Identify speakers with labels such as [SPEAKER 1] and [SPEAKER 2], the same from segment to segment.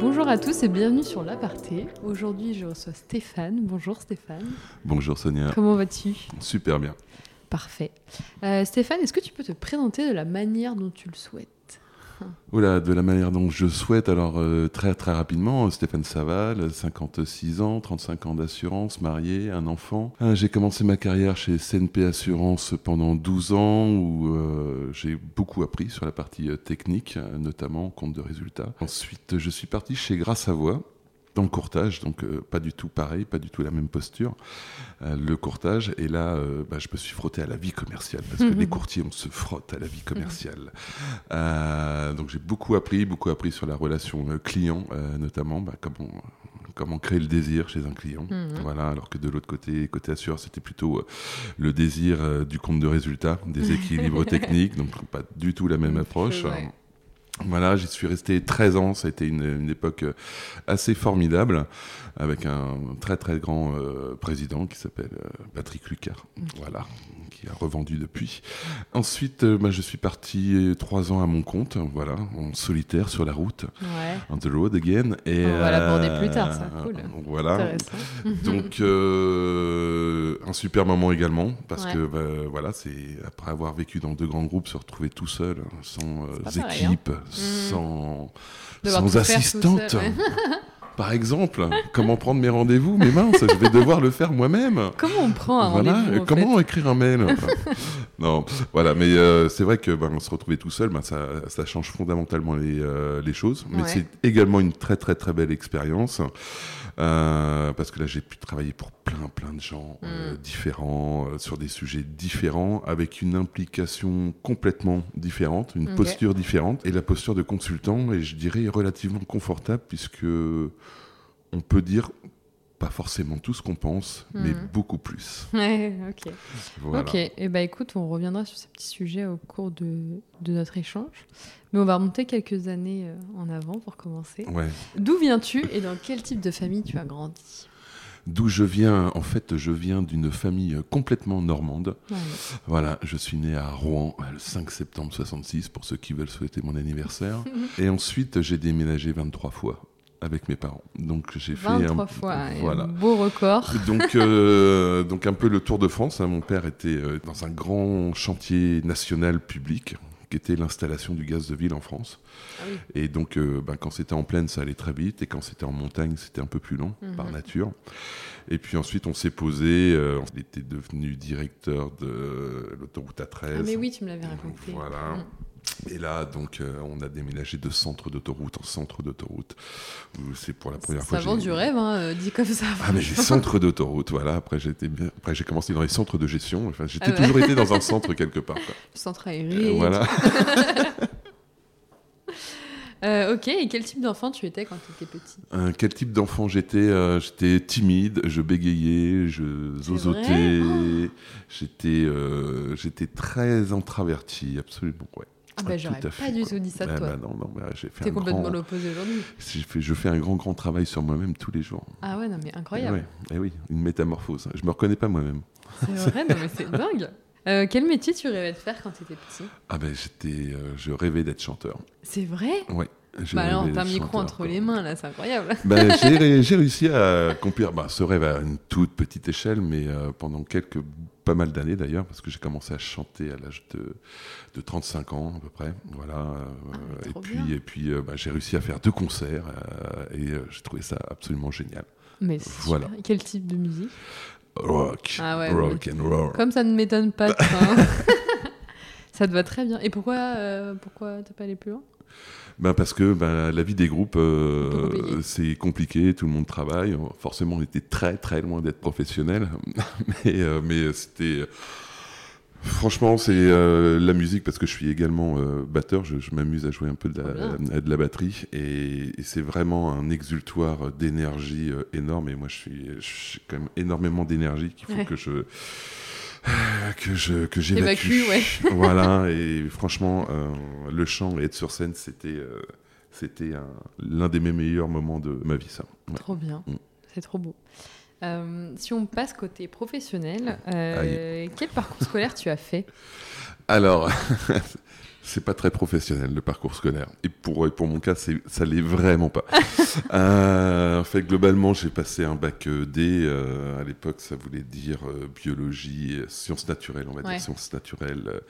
[SPEAKER 1] Bonjour à tous et bienvenue sur l'aparté. Aujourd'hui, je reçois Stéphane. Bonjour Stéphane.
[SPEAKER 2] Bonjour Sonia.
[SPEAKER 1] Comment vas-tu?
[SPEAKER 2] Super bien.
[SPEAKER 1] Parfait. Euh, Stéphane, est-ce que tu peux te présenter de la manière dont tu le souhaites?
[SPEAKER 2] Oula, de la manière dont je souhaite, alors euh, très très rapidement, Stéphane Saval, 56 ans, 35 ans d'assurance, marié, un enfant. Euh, j'ai commencé ma carrière chez CNP Assurance pendant 12 ans où euh, j'ai beaucoup appris sur la partie technique, notamment compte de résultats. Ensuite, je suis parti chez Grâce à Voix dans le courtage, donc euh, pas du tout pareil, pas du tout la même posture. Euh, le courtage, et là, euh, bah, je me suis frotté à la vie commerciale, parce que les courtiers, on se frotte à la vie commerciale. donc j'ai beaucoup appris, beaucoup appris sur la relation client, notamment, bah, comment, comment créer le désir chez un client.
[SPEAKER 1] Mhm.
[SPEAKER 2] Voilà, alors que de l'autre côté, côté assureur, c'était plutôt le désir du compte de résultat, des équilibres techniques, donc pas du tout la même approche.
[SPEAKER 1] Ouais.
[SPEAKER 2] Voilà, j'y suis resté 13 ans, ça a été une, une époque assez formidable, avec un très très grand euh, président qui s'appelle euh, Patrick Lucas, voilà, qui a revendu depuis. Ensuite, euh, bah, je suis parti trois ans à mon compte, voilà, en solitaire sur la route,
[SPEAKER 1] Ouais.
[SPEAKER 2] on the road again. Et,
[SPEAKER 1] On va l'aborder plus tard, ça, cool.
[SPEAKER 2] Voilà. Donc euh, un super moment également parce
[SPEAKER 1] Ouais.
[SPEAKER 2] que bah, voilà c'est après avoir vécu dans deux grands groupes se retrouver tout seul sans euh,
[SPEAKER 1] pareil, hein.
[SPEAKER 2] équipe sans
[SPEAKER 1] Devoir
[SPEAKER 2] sans
[SPEAKER 1] tout
[SPEAKER 2] assistante. par exemple comment prendre mes rendez-vous mais mince je vais devoir le faire moi-même
[SPEAKER 1] Comment on prend un
[SPEAKER 2] voilà
[SPEAKER 1] rendez-vous en
[SPEAKER 2] comment
[SPEAKER 1] fait
[SPEAKER 2] écrire un mail? Non voilà mais euh, c'est vrai que ben, se retrouver tout seul ben, ça, ça change fondamentalement les, euh, les choses mais
[SPEAKER 1] Ouais.
[SPEAKER 2] c'est également une très très très belle expérience euh, parce que là j'ai pu travailler pour plein plein de gens euh,
[SPEAKER 1] Mm.
[SPEAKER 2] différents euh, sur des sujets différents avec une implication complètement différente une posture différente et la posture de consultant est je dirais relativement confortable puisque on peut dire pas forcément tout ce qu'on pense, mais
[SPEAKER 1] Mhm.
[SPEAKER 2] beaucoup plus.
[SPEAKER 1] Ouais, ok.
[SPEAKER 2] Voilà.
[SPEAKER 1] Ok, et bah écoute, on reviendra sur ces petits sujets au cours de, de notre échange. Mais on va remonter quelques années euh, en avant pour commencer.
[SPEAKER 2] Ouais.
[SPEAKER 1] D'où viens-tu et dans quel type de famille tu as grandi?
[SPEAKER 2] D'où je viens, en fait, je viens d'une famille complètement normande.
[SPEAKER 1] Ouais.
[SPEAKER 2] Voilà, je suis né à Rouen le 5 septembre 66, pour ceux qui veulent souhaiter mon anniversaire. Et ensuite, j'ai déménagé 23 fois avec mes parents. Donc j'ai fait
[SPEAKER 1] 23
[SPEAKER 2] un...
[SPEAKER 1] fois,
[SPEAKER 2] Voilà.
[SPEAKER 1] beau record.
[SPEAKER 2] Donc, euh, donc un peu le tour de France. hein. Mon père était euh, dans un grand chantier national public qui était l'installation du gaz de ville en France.
[SPEAKER 1] Ah oui.
[SPEAKER 2] Et donc, euh, ben, quand c'était en plaine, ça allait très vite. Et quand c'était en montagne, c'était un peu plus long,
[SPEAKER 1] Mhm.
[SPEAKER 2] par nature. Et puis ensuite, on s'est posé. euh, on était devenu directeur de l'autoroute A13.
[SPEAKER 1] Ah mais oui, tu me l'avais raconté.
[SPEAKER 2] Voilà.
[SPEAKER 1] Mm.
[SPEAKER 2] Et là, donc, euh, on a déménagé de centre d'autoroute en centre d'autoroute. où C'est pour la première fois.
[SPEAKER 1] Ça vend du rêve, hein, euh, dit comme ça.
[SPEAKER 2] ah mais j'ai centre d'autoroute, voilà. Après j'ai été bien. Après j'ai commencé dans les centres de gestion. Enfin j'ai
[SPEAKER 1] Ah ouais.
[SPEAKER 2] toujours été dans un centre quelque part. quoi.
[SPEAKER 1] Le centre
[SPEAKER 2] Euh,
[SPEAKER 1] aéré.
[SPEAKER 2] voilà.
[SPEAKER 1] Euh, ok, et quel type d'enfant tu étais quand tu étais petit?
[SPEAKER 2] Euh, quel type d'enfant j'étais Euh, J'étais timide, je bégayais, je zozotais. J'étais euh, j'étais très introverti, absolument. Ouais.
[SPEAKER 1] Ah
[SPEAKER 2] Ouais,
[SPEAKER 1] j'aurais pas
[SPEAKER 2] fait,
[SPEAKER 1] du tout dit ça de
[SPEAKER 2] Ah
[SPEAKER 1] toi.
[SPEAKER 2] bah non non, j'ai fait
[SPEAKER 1] T'es complètement
[SPEAKER 2] grand.
[SPEAKER 1] l'opposé aujourd'hui.
[SPEAKER 2] je fais un grand grand travail sur moi-même tous les jours.
[SPEAKER 1] Ah ouais, non mais incroyable.
[SPEAKER 2] Ouais, eh oui, une métamorphose. Je me reconnais pas moi-même.
[SPEAKER 1] C'est vrai, non mais c'est dingue. Euh, quel métier tu rêvais de faire quand tu étais petit?
[SPEAKER 2] Ah ben j'étais, euh, je rêvais d'être chanteur.
[SPEAKER 1] C'est vrai?
[SPEAKER 2] Ouais.
[SPEAKER 1] Bah alors, t'as un micro entre les mains là, c'est incroyable.
[SPEAKER 2] Ben, j'ai ré- j'ai réussi à accomplir bah, ce rêve à une toute petite échelle, mais euh, pendant quelques, pas mal d'années d'ailleurs, parce que j'ai commencé à chanter à l'âge de, de 35 ans à peu près. Voilà. euh,
[SPEAKER 1] mais
[SPEAKER 2] et puis,
[SPEAKER 1] bien.
[SPEAKER 2] et puis euh, bah, j'ai réussi à faire deux concerts euh, et j'ai trouvé ça absolument génial.
[SPEAKER 1] Mais c'est
[SPEAKER 2] Voilà.
[SPEAKER 1] super. Quel type de musique?
[SPEAKER 2] Rock,
[SPEAKER 1] Ah ouais,
[SPEAKER 2] rock and roll.
[SPEAKER 1] Comme ça ne m'étonne pas hein. ça te va très bien. Et pourquoi, pourquoi t'es pas allé plus loin?
[SPEAKER 2] Ben parce que ben, la vie des groupes, euh, c'est compliqué, tout le monde travaille. Forcément, on était très très loin d'être professionnel, mais, euh, mais c'était. Franchement, c'est euh, la musique parce que je suis également euh, batteur. Je, je m'amuse à jouer un peu de la, de la batterie et, et c'est vraiment un exultoire d'énergie euh, énorme. Et moi, je suis, je suis quand même énormément d'énergie qu'il faut
[SPEAKER 1] Ouais.
[SPEAKER 2] que je que je que j'évacue.
[SPEAKER 1] Évacue, ouais.
[SPEAKER 2] voilà. Et franchement, euh, le chant et être sur scène, c'était euh, c'était un- l'un des mes meilleurs moments de ma vie, ça. Ouais.
[SPEAKER 1] Trop bien.
[SPEAKER 2] Mm.
[SPEAKER 1] C'est trop beau. Euh, si on passe côté professionnel, euh, quel parcours scolaire tu as fait?
[SPEAKER 2] Alors, c'est pas très professionnel le parcours scolaire. Et pour, pour mon cas, ça l'est vraiment pas. euh, en fait, globalement, j'ai passé un bac euh, D. Euh, à l'époque, ça voulait dire euh, biologie, sciences naturelles, on va dire sciences naturelles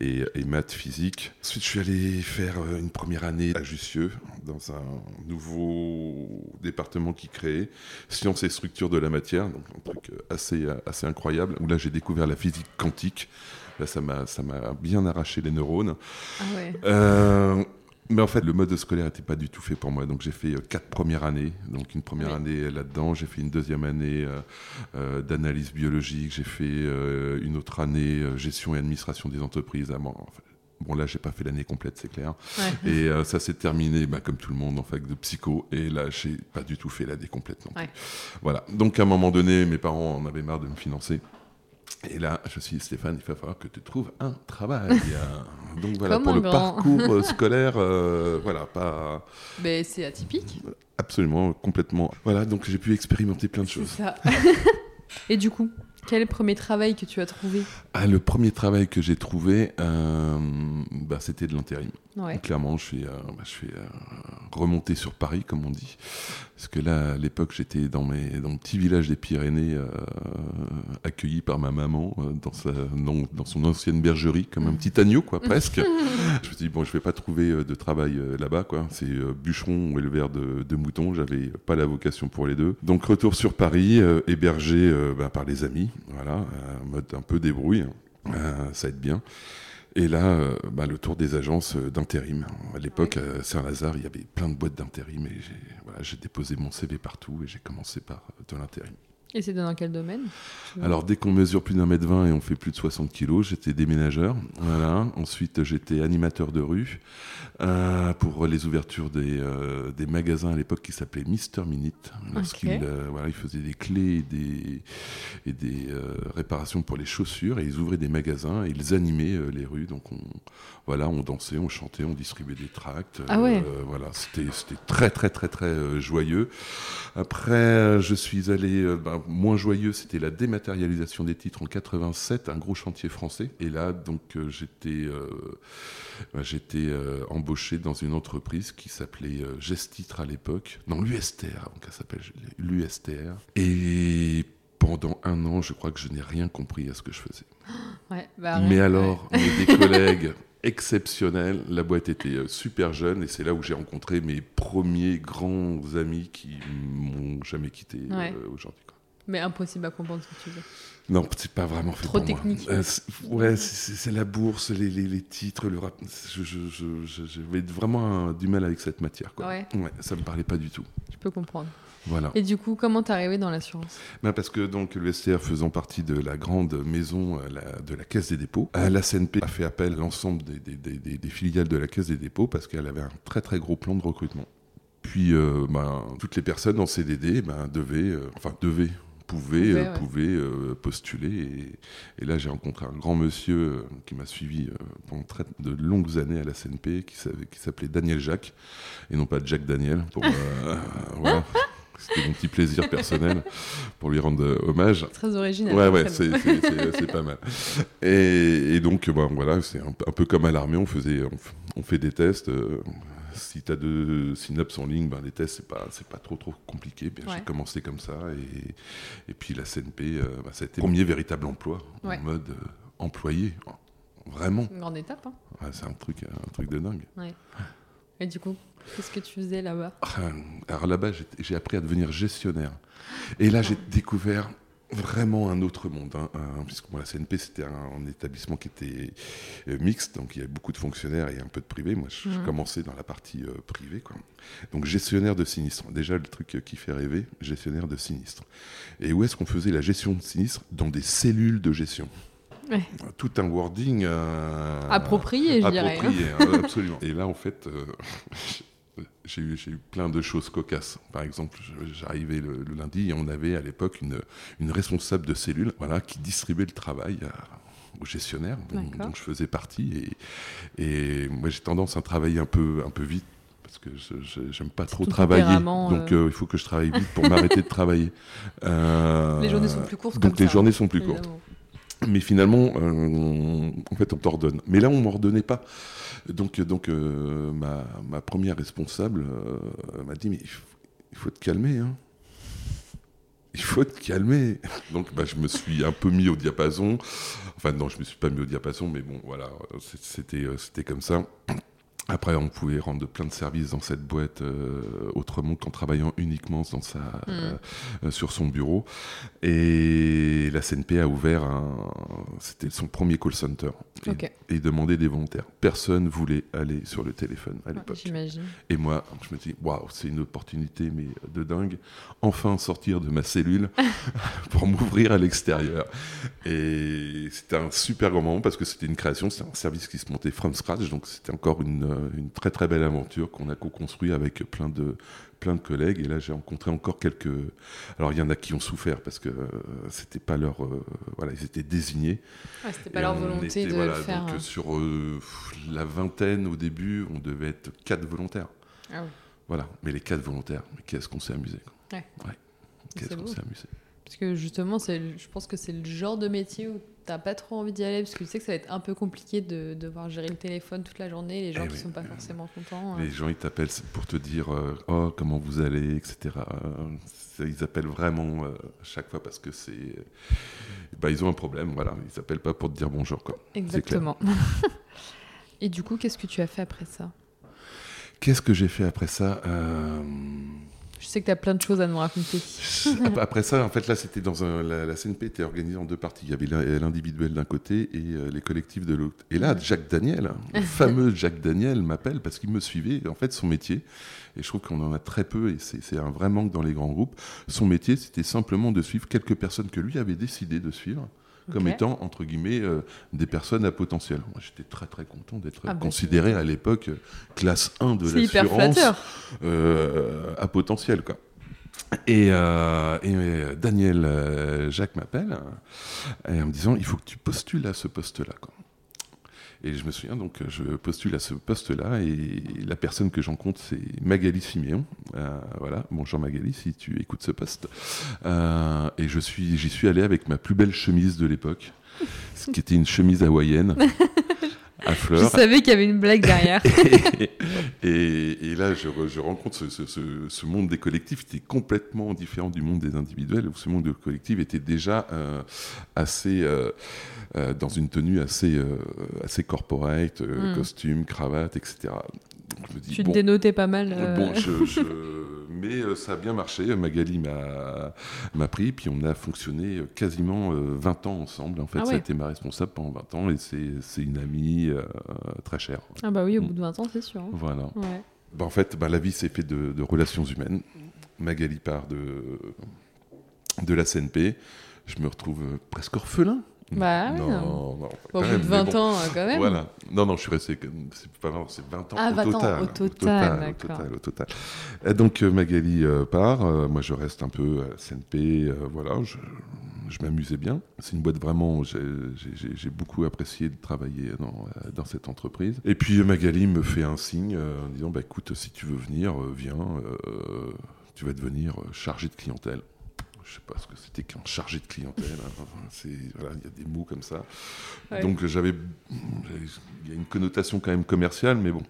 [SPEAKER 2] et, et, maths, physique. Ensuite, je suis allé faire une première année à Jussieu, dans un nouveau département qui créait, sciences et structures de la matière, donc un truc assez, assez incroyable, où là, j'ai découvert la physique quantique. Là, ça m'a bien arraché les neurones.
[SPEAKER 1] Ah ouais.
[SPEAKER 2] euh, mais en fait, le mode scolaire n'était pas du tout fait pour moi. Donc, j'ai fait quatre premières années. Donc, une première oui. année là-dedans. J'ai fait une deuxième année euh, euh, d'analyse biologique. J'ai fait euh, une autre année gestion et administration des entreprises. Ah, bon, en fait, Bon, là, j'ai pas fait l'année complète, c'est clair.
[SPEAKER 1] Ouais.
[SPEAKER 2] Et euh, ça s'est terminé, bah, comme tout le monde, en fac de psycho. Et là, j'ai pas du tout fait l'année complète non plus.
[SPEAKER 1] Ouais.
[SPEAKER 2] Voilà. Donc, à un moment donné, mes parents en avaient marre de me financer. Et là, je suis Stéphane, il va falloir que tu trouves un travail. Donc voilà,
[SPEAKER 1] Comme
[SPEAKER 2] pour le
[SPEAKER 1] grand.
[SPEAKER 2] parcours scolaire, euh, voilà, pas
[SPEAKER 1] Mais c'est atypique.
[SPEAKER 2] absolument, complètement. Voilà, donc j'ai pu expérimenter plein de choses.
[SPEAKER 1] ça. Et du coup, quel est le premier travail que tu as trouvé?
[SPEAKER 2] Ah, le premier travail que j'ai trouvé, euh, bah, c'était de l'intérim.
[SPEAKER 1] Ouais.
[SPEAKER 2] Clairement, je suis, euh, bah, je suis euh, remonté sur Paris, comme on dit. Parce que là, à l'époque, j'étais dans, mes, dans mon petit village des Pyrénées, euh, accueilli par ma maman dans, sa, dans, dans son ancienne bergerie, comme un petit agneau, quoi, presque. je me suis dit, bon, je vais pas trouver de travail là-bas, quoi. C'est bûcheron ou éleveur de, de moutons. J'avais pas la vocation pour les deux. Donc, retour sur Paris, hébergé bah, par les amis, voilà, mode un peu débrouille. Euh, ça aide bien. Et là, euh, bah, le tour des agences euh, d'intérim. À l'époque, à Saint-Lazare, il y avait plein de boîtes d'intérim et j'ai voilà, j'ai déposé mon CV partout et j'ai commencé par euh, de l'intérim.
[SPEAKER 1] Et c'est dans quel domaine
[SPEAKER 2] Alors, dès qu'on mesure plus d'un mètre vingt et on fait plus de 60 kilos, j'étais déménageur. Voilà. Ensuite, j'étais animateur de rue euh, pour les ouvertures des, euh, des magasins à l'époque qui s'appelaient Mister Minute. Lorsqu'il
[SPEAKER 1] Ok.
[SPEAKER 2] euh, voilà, ils faisaient des clés et des, et des euh, réparations pour les chaussures et ils ouvraient des magasins et ils animaient les rues. Donc, on, voilà, on dansait, on chantait, on distribuait des tracts.
[SPEAKER 1] Ah ouais.
[SPEAKER 2] Voilà, c'était très, très, très, très joyeux. Après, je suis allé, ben, moins joyeux, c'était la dématérialisation des titres en 87, un gros chantier français. Et là, donc, euh, j'étais euh, j'étais euh, embauché dans une entreprise qui s'appelait Gestitre à l'époque, non, l'USTR, avant qu'elle s'appelle l'USTR. Et pendant un an, je crois que je n'ai rien compris à ce que je faisais.
[SPEAKER 1] Ouais, bah,
[SPEAKER 2] Mais alors, mais des collègues exceptionnels. La boîte était super jeune et c'est là où j'ai rencontré mes premiers grands amis qui m'ont jamais quitté euh,
[SPEAKER 1] Ouais.
[SPEAKER 2] aujourd'hui.
[SPEAKER 1] Ouais. Mais impossible à comprendre ce que tu dis.
[SPEAKER 2] Non, c'est pas vraiment fait
[SPEAKER 1] Trop
[SPEAKER 2] pour moi.
[SPEAKER 1] technique.
[SPEAKER 2] Euh, c'est- ouais, c'est la bourse, les, les- les titres, le rap. Je, je, je, je- j'avais vraiment un- du mal avec cette matière. Quoi.
[SPEAKER 1] Ouais.
[SPEAKER 2] ça me parlait pas du tout.
[SPEAKER 1] Je peux comprendre.
[SPEAKER 2] Voilà.
[SPEAKER 1] Et du coup, comment t'es arrivé dans l'assurance?
[SPEAKER 2] Ben, parce que donc le STR faisant partie de la grande maison euh, la- de la Caisse des dépôts, euh, la CNP a fait appel à l'ensemble des, des- des- des- des filiales de la Caisse des dépôts parce qu'elle avait un très très gros plan de recrutement. Puis euh, ben, toutes les personnes en CDD ben, devaient, euh, enfin devaient, pouvaient,
[SPEAKER 1] Pouvaient,
[SPEAKER 2] euh,
[SPEAKER 1] ouais.
[SPEAKER 2] euh, postuler. Et, et là j'ai rencontré un grand monsieur euh, qui m'a suivi pendant de longues années à la CNP qui s'appelait- Daniel Jacques et non pas Jack Daniel pour voilà. C'était mon petit plaisir personnel pour lui rendre hommage.
[SPEAKER 1] Très original.
[SPEAKER 2] Ouais, ouais, c'est- pas mal. Et, et donc, bon, voilà, c'est un, un peu comme à l'armée, on, faisait, on, fait des tests. euh, si tu as deux synapses en ligne, ben, les tests, c'est pas, c'est pas trop, trop compliqué. Bien,
[SPEAKER 1] Ouais.
[SPEAKER 2] J'ai commencé comme ça. Et, et puis la CNP, euh, ben, ça a été le premier véritable emploi
[SPEAKER 1] Ouais.
[SPEAKER 2] en mode euh, employé. Vraiment.
[SPEAKER 1] Une grande étape. Hein.
[SPEAKER 2] Ouais, c'est un truc, un truc de dingue.
[SPEAKER 1] Et du coup, qu'est-ce que tu faisais là-bas?
[SPEAKER 2] Ah, Alors là-bas, j'ai- j'ai appris à devenir gestionnaire. Et là, j'ai découvert vraiment un autre monde. hein, puisque bon, la CNP, c'était un, un établissement qui était euh, mixte, donc il y avait beaucoup de fonctionnaires et un peu de privés. Moi, je,
[SPEAKER 1] Mhm.
[SPEAKER 2] commençais dans la partie euh, privée. Quoi. Donc gestionnaire de sinistre. Déjà, le truc qui fait rêver, gestionnaire de sinistre. Et où est-ce qu'on faisait la gestion de sinistre Dans des cellules de gestion?
[SPEAKER 1] Ouais.
[SPEAKER 2] Tout un wording... euh,
[SPEAKER 1] Approprié, je dirais. hein.
[SPEAKER 2] Approprié, hein, absolument. Et là, en fait, euh, j'ai eu, j'ai eu plein de choses cocasses. Par exemple, j'arrivais le, le lundi et on avait à l'époque une, une responsable de cellule voilà, qui distribuait le travail à- aux gestionnaires, dont, je faisais partie. Et, et moi, j'ai tendance à travailler un peu, un peu vite. parce que je j'aime pas trop travailler. Donc
[SPEAKER 1] euh.
[SPEAKER 2] euh, il faut que je travaille vite pour m'arrêter de travailler. Euh,
[SPEAKER 1] Les journées sont plus courtes.
[SPEAKER 2] Donc
[SPEAKER 1] comme
[SPEAKER 2] les
[SPEAKER 1] ça,
[SPEAKER 2] journées sont plus courtes. Mais finalement, euh, en fait, on t'ordonne. Mais là, on m'ordonnait pas. Donc, donc euh, ma, ma première responsable euh, m'a dit, mais il faut, te calmer. Hein. Il faut te calmer. Donc, bah, je me suis un peu mis au diapason. Enfin, non, je me suis pas mis au diapason, mais bon, voilà, euh, c'était comme ça. Après, on pouvait rendre plein de services dans cette boîte euh, autrement qu'en travaillant uniquement dans sa, euh, euh, sur son bureau. Et la CNP a ouvert un. C'était son premier call center. Et,
[SPEAKER 1] Ok.
[SPEAKER 2] et demandait des volontaires. Personne voulait aller sur le téléphone à l'époque. Et moi, je me dis, waouh, c'est une opportunité, mais de dingue. Enfin sortir de ma cellule pour m'ouvrir à l'extérieur. Et c'était un super grand moment parce que c'était une création, c'était un service qui se montait from scratch. Donc c'était encore une, une très très belle aventure qu'on a co-construit avec plein de, plein de collègues. Et là, j'ai rencontré encore quelques. Alors il y en a qui ont souffert parce que euh, c'était pas leur. euh, voilà, ils étaient désignés.
[SPEAKER 1] Ouais, C'était
[SPEAKER 2] Et
[SPEAKER 1] pas leur
[SPEAKER 2] on
[SPEAKER 1] volonté
[SPEAKER 2] était,
[SPEAKER 1] de
[SPEAKER 2] voilà,
[SPEAKER 1] le faire.
[SPEAKER 2] Donc,
[SPEAKER 1] hein.
[SPEAKER 2] euh, sur euh, la vingtaine au début, on devait être quatre volontaires.
[SPEAKER 1] Ah oui.
[SPEAKER 2] Voilà, mais les quatre volontaires, mais qu'est-ce qu'on s'est amusé quoi.
[SPEAKER 1] Ouais.
[SPEAKER 2] Qu'est-ce qu'on s'est amusé.
[SPEAKER 1] Parce que justement, je pense que c'est le genre de métier où t'as pas trop envie d'y aller parce que tu sais que ça va être un peu compliqué de devoir gérer le téléphone toute la journée, les gens
[SPEAKER 2] Eh
[SPEAKER 1] qui
[SPEAKER 2] oui.
[SPEAKER 1] sont pas forcément contents.
[SPEAKER 2] Les gens ils t'appellent pour te dire euh, oh comment vous allez, etc. Euh, Ils appellent vraiment euh, à chaque fois parce que c'est, bah, ils ont un problème, voilà. Ils appellent pas pour te dire bonjour quoi.
[SPEAKER 1] Exactement. Et du coup, qu'est-ce que tu as fait après ça?
[SPEAKER 2] Qu'est-ce que j'ai fait après ça? Euh,
[SPEAKER 1] Je sais que tu as plein de choses à nous raconter.
[SPEAKER 2] Ap- Après ça, en fait, là, c'était dans un, la, la CNP était organisée en deux parties. Il y avait l'in- l'individuel d'un côté et euh, les collectifs de l'autre. Et là, Jacques Daniel, le fameux Jacques Daniel, m'appelle parce qu'il me suivait. En fait, son métier, et je trouve qu'on en a très peu, et c'est c'est un vrai manque dans les grands groupes. Son métier, c'était simplement de suivre quelques personnes que lui avait décidé de suivre. Comme étant, entre guillemets, euh, des personnes à potentiel. Moi, j'étais très, très content d'être
[SPEAKER 1] Ah bah,
[SPEAKER 2] considéré à l'époque euh, classe 1 de l'assurance euh, à potentiel quoi. Et, euh, et, Daniel Jacques m'appelle en me disant il faut que tu postules à ce poste-là. Et je me souviens donc je postule à ce poste-là et la personne que j'en compte c'est Magali Siméon. Euh, voilà, bonjour Magali si tu écoutes ce poste. Euh, et suis j'y suis allé avec ma plus belle chemise de l'époque, ce qui était une chemise hawaïenne à
[SPEAKER 1] Je savais qu'il y avait une blague derrière.
[SPEAKER 2] et, et- et là, je, re- je rencontre ce, ce- ce- ce monde des collectifs qui est complètement différent du monde des individuels, où ce monde des collectifs était déjà euh, assez, euh, euh, dans une tenue assez, assez corporate,
[SPEAKER 1] Mm.
[SPEAKER 2] costume, cravate, etc. Donc, je me dis,
[SPEAKER 1] tu te
[SPEAKER 2] bon,
[SPEAKER 1] dénotais pas mal.
[SPEAKER 2] Bon, je- je- mais euh, ça a bien marché. Magali m'a pris, puis on a fonctionné euh, quasiment euh, 20 ans ensemble. En fait,
[SPEAKER 1] Ah
[SPEAKER 2] ça a été ma responsable pendant 20 ans, et c'est une amie euh, très chère.
[SPEAKER 1] Ah bah oui, au bout de 20 ans, c'est sûr. hein.
[SPEAKER 2] Voilà.
[SPEAKER 1] Ouais.
[SPEAKER 2] Bah, en fait, bah, la vie s'est faite de, de relations humaines. Magali part de, de la CNP. Je me retrouve euh, presque orphelin.
[SPEAKER 1] Bah
[SPEAKER 2] non,
[SPEAKER 1] non.
[SPEAKER 2] non,
[SPEAKER 1] Bon,
[SPEAKER 2] quand
[SPEAKER 1] au bout de
[SPEAKER 2] mais
[SPEAKER 1] 20
[SPEAKER 2] bon.
[SPEAKER 1] ans, quand même.
[SPEAKER 2] Voilà. Non, non, je suis resté. C'est pas vraiment, c'est 20 ans
[SPEAKER 1] Ah,
[SPEAKER 2] au
[SPEAKER 1] 20 ans,
[SPEAKER 2] total.
[SPEAKER 1] au total,
[SPEAKER 2] au total, au total. Et donc euh, Magali euh, part. euh, moi, je reste un peu à euh, voilà, je, je m'amusais bien. C'est une boîte vraiment. J'ai beaucoup apprécié de travailler dans, dans cette entreprise. Et puis Magali me fait un signe en disant bah, écoute, si tu veux venir, viens. euh, tu vas devenir chargé de clientèle. Je sais pas ce que c'était qu'un chargé de clientèle. hein. C'est voilà, il y a des mots comme ça.
[SPEAKER 1] Ouais.
[SPEAKER 2] Donc j'avais, il y a une connotation quand même commerciale, mais bon.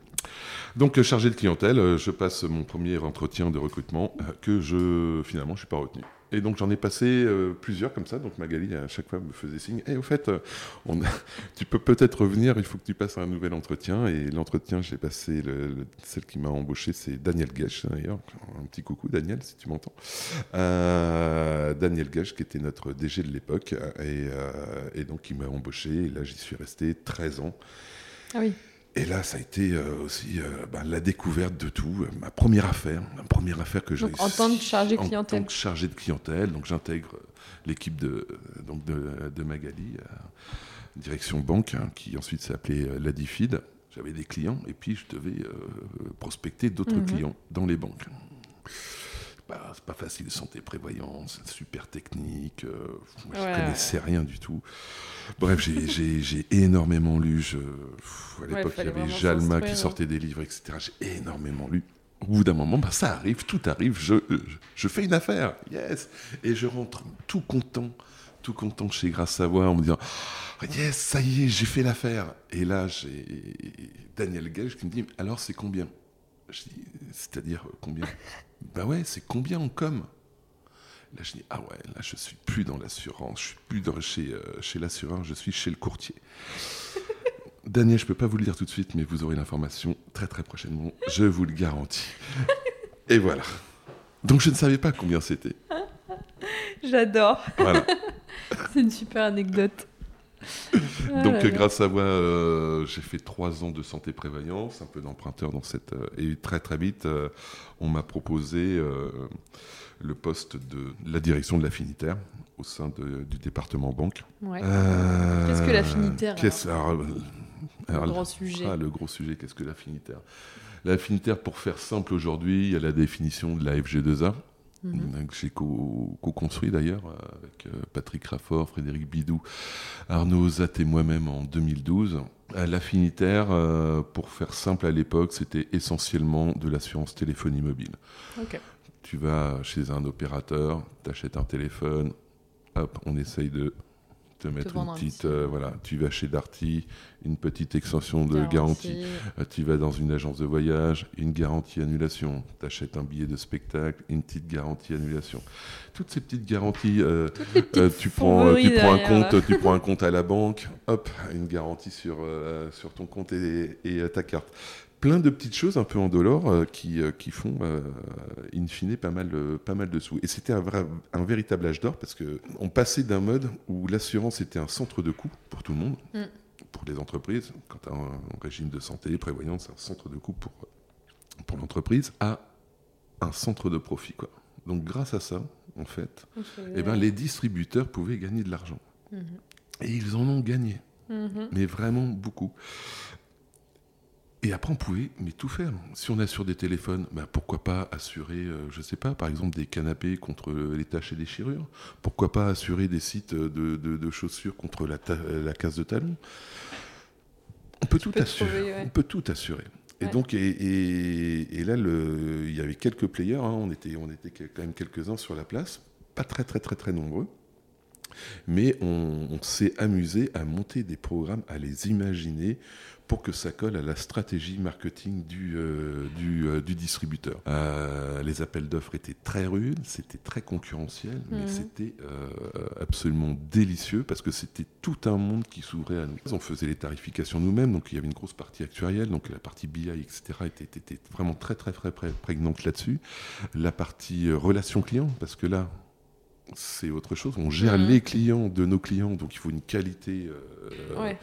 [SPEAKER 2] Donc chargé de clientèle, euh, je passe mon premier entretien de recrutement euh, que je finalement je suis pas retenu. Et donc j'en ai passé euh, plusieurs comme ça. Donc Magali à chaque fois me faisait signe. Et au fait, euh, tu peux peut-être revenir. Il faut que tu passes un nouvel entretien. Et l'entretien, j'ai passé le- le- celle qui m'a embauché, c'est Daniel Gage d'ailleurs. Un petit coucou Daniel si tu m'entends. Euh, Daniel Gage qui était notre DG de l'époque et, et donc il m'a embauché. Et là j'y suis resté 13 ans.
[SPEAKER 1] Ah oui.
[SPEAKER 2] Et là, ça a été euh, aussi euh, bah, la découverte de tout. Euh, Ma première affaire, ma première affaire que j'ai
[SPEAKER 1] en tant que chargé
[SPEAKER 2] en
[SPEAKER 1] clientèle.
[SPEAKER 2] tant que chargé de clientèle, donc j'intègre l'équipe de, donc de, de Magali, direction banque, hein, qui ensuite euh, l'Adifid. J'avais des clients et puis je devais prospecter d'autres
[SPEAKER 1] Mhm.
[SPEAKER 2] clients dans les banques. Pas, c'est pas facile, santé prévoyance, super technique. euh, moi, je connaissais rien du tout. Bref, j'ai- j'ai j'ai énormément lu. Je, à l'époque, il y avait Jalma qui
[SPEAKER 1] s'instruire,
[SPEAKER 2] sortait des livres, etc. J'ai énormément lu. Au bout d'un moment, bah, ça arrive, tout arrive. Je, je, je fais une affaire, yes. Et je rentre tout content, tout content chez Grâce Savoie en me disant Oh, Yes, ça y est, j'ai fait l'affaire. Et là, j'ai Daniel Gage qui me dit Alors, c'est combien? Je dis C'est-à-dire euh, combien? Ben ouais, c'est combien en com? Là, je dis Ah ouais, là, je suis plus dans l'assurance, je suis plus dans, chez, euh, chez l'assureur, je suis chez le courtier. Daniel, je peux pas vous le dire tout de suite, mais vous aurez l'information très très prochainement, je vous le garantis. Et voilà. Donc, je ne savais pas combien c'était.
[SPEAKER 1] J'adore.
[SPEAKER 2] Voilà.
[SPEAKER 1] C'est une super anecdote.
[SPEAKER 2] Donc, grâce à moi, euh, j'ai fait trois ans de santé prévoyance, un peu d'emprunteur dans cette. euh, et très très vite, euh, on m'a proposé le poste de la direction de l'affinitaire au sein de- du département banque.
[SPEAKER 1] Ouais. Qu'est-ce que
[SPEAKER 2] qu'est-ce- alors,
[SPEAKER 1] gros sujet.
[SPEAKER 2] ah, le gros sujet, qu'est-ce que l'affinitaire? L'affinitaire, pour faire simple aujourd'hui, il y a la définition de la FG2A,
[SPEAKER 1] Mhm.
[SPEAKER 2] que j'ai co- co-construit d'ailleurs avec euh, Patrick Raffort, Frédéric Bidou, Arnaud Ozat et moi-même en 2012. Euh, L'affinitaire, euh, pour faire simple à l'époque, c'était essentiellement de l'assurance téléphonie mobile. Tu vas chez un opérateur, tu achètes un téléphone, hop, on essaye de te mettre une petite.
[SPEAKER 1] petit-
[SPEAKER 2] euh, voilà, tu vas chez Darty, une petite extension de garantie. Euh, Tu vas dans une agence de voyage, une garantie annulation. Tu achètes un billet de spectacle, une petite garantie annulation. Toutes ces petites garanties, euh,
[SPEAKER 1] petites
[SPEAKER 2] tu, prends, tu, prends un compte, tu prends un compte à la banque, hop, une garantie sur, sur ton compte et, et, ta carte. Plein de petites choses un peu en dollar euh, qui, euh, qui font, euh, in fine, pas mal, euh, pas mal de sous. Et c'était un, véritable âge d'or parce qu'on passait d'un mode où l'assurance était un centre de coût pour tout le monde,
[SPEAKER 1] Mm.
[SPEAKER 2] pour les entreprises. Quand tu as un, régime de santé prévoyante, c'est un centre de coût pour, pour l'entreprise, à un centre de profit. Quoi. Donc grâce à ça, en fait, eh ben, les distributeurs pouvaient gagner de l'argent.
[SPEAKER 1] Mhm.
[SPEAKER 2] Et ils en ont gagné,
[SPEAKER 1] Mhm.
[SPEAKER 2] mais vraiment beaucoup. Et après, on pouvait mais tout faire. Si on assure des téléphones, ben, pourquoi pas assurer, euh, je sais pas, par exemple des canapés contre les taches et déchirures Pourquoi pas assurer des sites de, de- de chaussures contre la, la casse de talon On peut tout assurer.
[SPEAKER 1] trouver, ouais.
[SPEAKER 2] On peut tout assurer. Et
[SPEAKER 1] Ouais.
[SPEAKER 2] donc, et, et- et là, le- il y avait quelques players. hein, on était, on était quand même quelques-uns sur la place, pas très très très très nombreux. Mais on, on s'est amusé à monter des programmes, à les imaginer pour que ça colle à la stratégie marketing du, euh, du, euh, du distributeur. Euh, les appels d'offres étaient très rudes, c'était très concurrentiel, mais
[SPEAKER 1] Mhm.
[SPEAKER 2] c'était absolument délicieux parce que c'était tout un monde qui s'ouvrait à nous. On faisait les tarifications nous-mêmes, donc il y avait une grosse partie actuarielle, donc la partie BI, etc., était, était- vraiment très très très, très prégnante là-dessus. La partie relation client, parce que là, c'est autre chose. On gère
[SPEAKER 1] Mhm.
[SPEAKER 2] les clients de nos clients, donc il faut une qualité euh,
[SPEAKER 1] Ouais.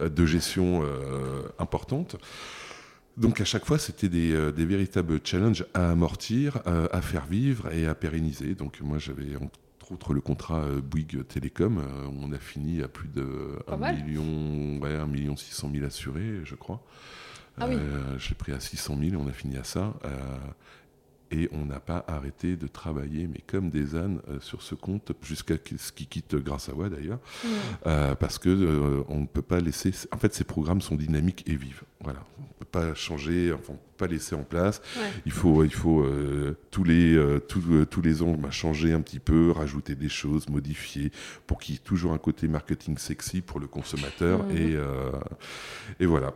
[SPEAKER 2] euh, de gestion euh, importante. Donc à chaque fois, c'était des, des véritables challenges à amortir, à faire vivre et à pérenniser. Donc moi, j'avais entre autres le contrat Bouygues Télécom. on a fini à plus de
[SPEAKER 1] Pas
[SPEAKER 2] 1
[SPEAKER 1] mal.
[SPEAKER 2] million, ouais, 1 million 600 000 assurés, je crois.
[SPEAKER 1] Ah oui.
[SPEAKER 2] Euh, J'ai pris à 600 000 et on a fini à ça. euh, et on n'a pas arrêté de travailler, mais comme des ânes, euh, sur ce compte, jusqu'à ce qui quitte grâce à moi d'ailleurs,
[SPEAKER 1] Mhm.
[SPEAKER 2] euh, parce que euh, on ne peut pas laisser. En fait, ces programmes sont dynamiques et vivent. Voilà, on ne peut pas changer, enfin, on peut pas laisser en place.
[SPEAKER 1] Ouais.
[SPEAKER 2] Il faut, il faut euh, tous les tous, tous les ans bah, changer un petit peu, rajouter des choses, modifier, pour qu'il y ait toujours un côté marketing sexy pour le consommateur.
[SPEAKER 1] Mhm.
[SPEAKER 2] Et et voilà.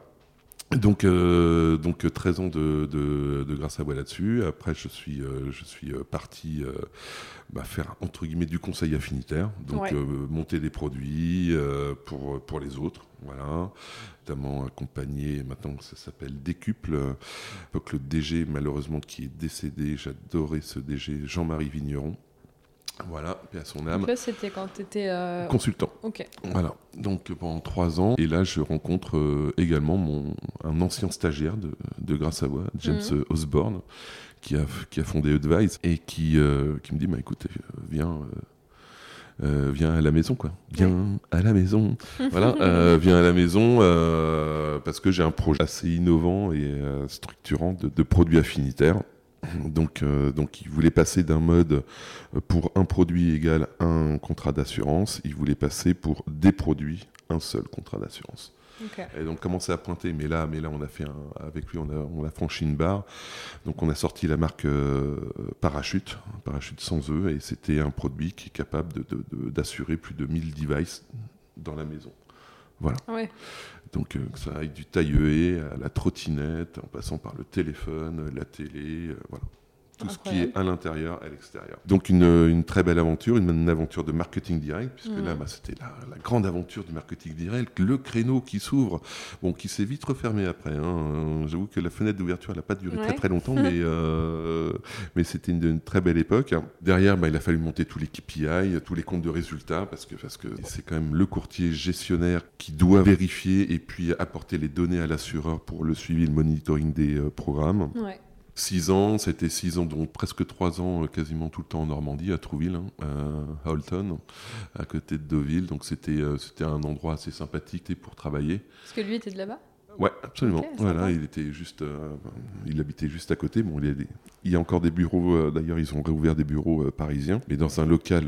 [SPEAKER 2] Donc, euh, donc euh, 13 ans de, de, de grâce à moi là-dessus. Après, je suis, euh, je suis euh, parti euh, bah, faire entre guillemets du conseil affinitaire, donc
[SPEAKER 1] Ouais.
[SPEAKER 2] euh, monter des produits euh, pour pour les autres, voilà. Notamment accompagné. Maintenant, ça s'appelle Décuple. L'époque, le DG malheureusement qui est décédé. J'adorais ce DG, Jean-Marie Vigneron. Voilà, paix à son âme.
[SPEAKER 1] Donc là, c'était quand tu étais.
[SPEAKER 2] Consultant.
[SPEAKER 1] Ok.
[SPEAKER 2] Voilà, donc euh, pendant trois ans. Et là, je rencontre euh, également mon, un ancien stagiaire de, de Grâce à Voix, James
[SPEAKER 1] Mhm.
[SPEAKER 2] euh, Osborne, qui a, qui a fondé Advise et qui, euh, qui me dit bah, écoute, euh, viens. euh, euh, viens à la maison quoi. Viens à la maison. voilà, euh, viens à la maison euh, parce que j'ai un projet assez innovant et euh, structurant de, de produits affinitaires. Donc, euh, donc il voulait passer d'un mode euh, pour un produit égal un contrat d'assurance, il voulait passer pour des produits un seul contrat d'assurance. Et donc commencer à pointer, mais là, mais là on a fait un- avec lui, on a, on a franchi une barre. Donc on a sorti la marque euh, Parachute, Parachute sans eux, et c'était un produit qui est capable de- de- de- d'assurer plus de 1000 devices dans la maison. Voilà.
[SPEAKER 1] Ouais.
[SPEAKER 2] Donc euh, que ça aille du taille à la trottinette, en passant par le téléphone, la télé, euh, voilà. Tout ce qui est à l'intérieur, à l'extérieur. Donc une, une très belle aventure, une, une aventure de marketing direct, puisque
[SPEAKER 1] Mhm.
[SPEAKER 2] là bah, c'était la, la grande aventure du marketing direct, le créneau qui s'ouvre, bon qui s'est vite refermé après. hein. Euh, J'avoue que la fenêtre d'ouverture elle n'a pas duré très
[SPEAKER 1] Ouais.
[SPEAKER 2] très longtemps, mais, euh, mais c'était une, une très belle époque. Derrière, bah, il a fallu monter tous les KPI, tous les comptes de résultats, parce que parce que c'est quand même le courtier gestionnaire qui doit vérifier et puis apporter les données à l'assureur pour le suivi et le monitoring des euh, programmes.
[SPEAKER 1] Ouais.
[SPEAKER 2] Six ans, c'était six ans, dont presque trois ans, euh, quasiment tout le temps en Normandie, à Trouville, hein, à Holton, à côté de Deauville. Donc c'était euh, c'était un endroit assez sympathique pour travailler.
[SPEAKER 1] Parce que lui était de là-bas?
[SPEAKER 2] Ouais, absolument. Voilà, il était juste, euh, il habitait juste à côté. Bon, il y a, des- il y a encore des bureaux. euh, D'ailleurs, ils ont réouvert des bureaux euh, parisiens, mais dans un local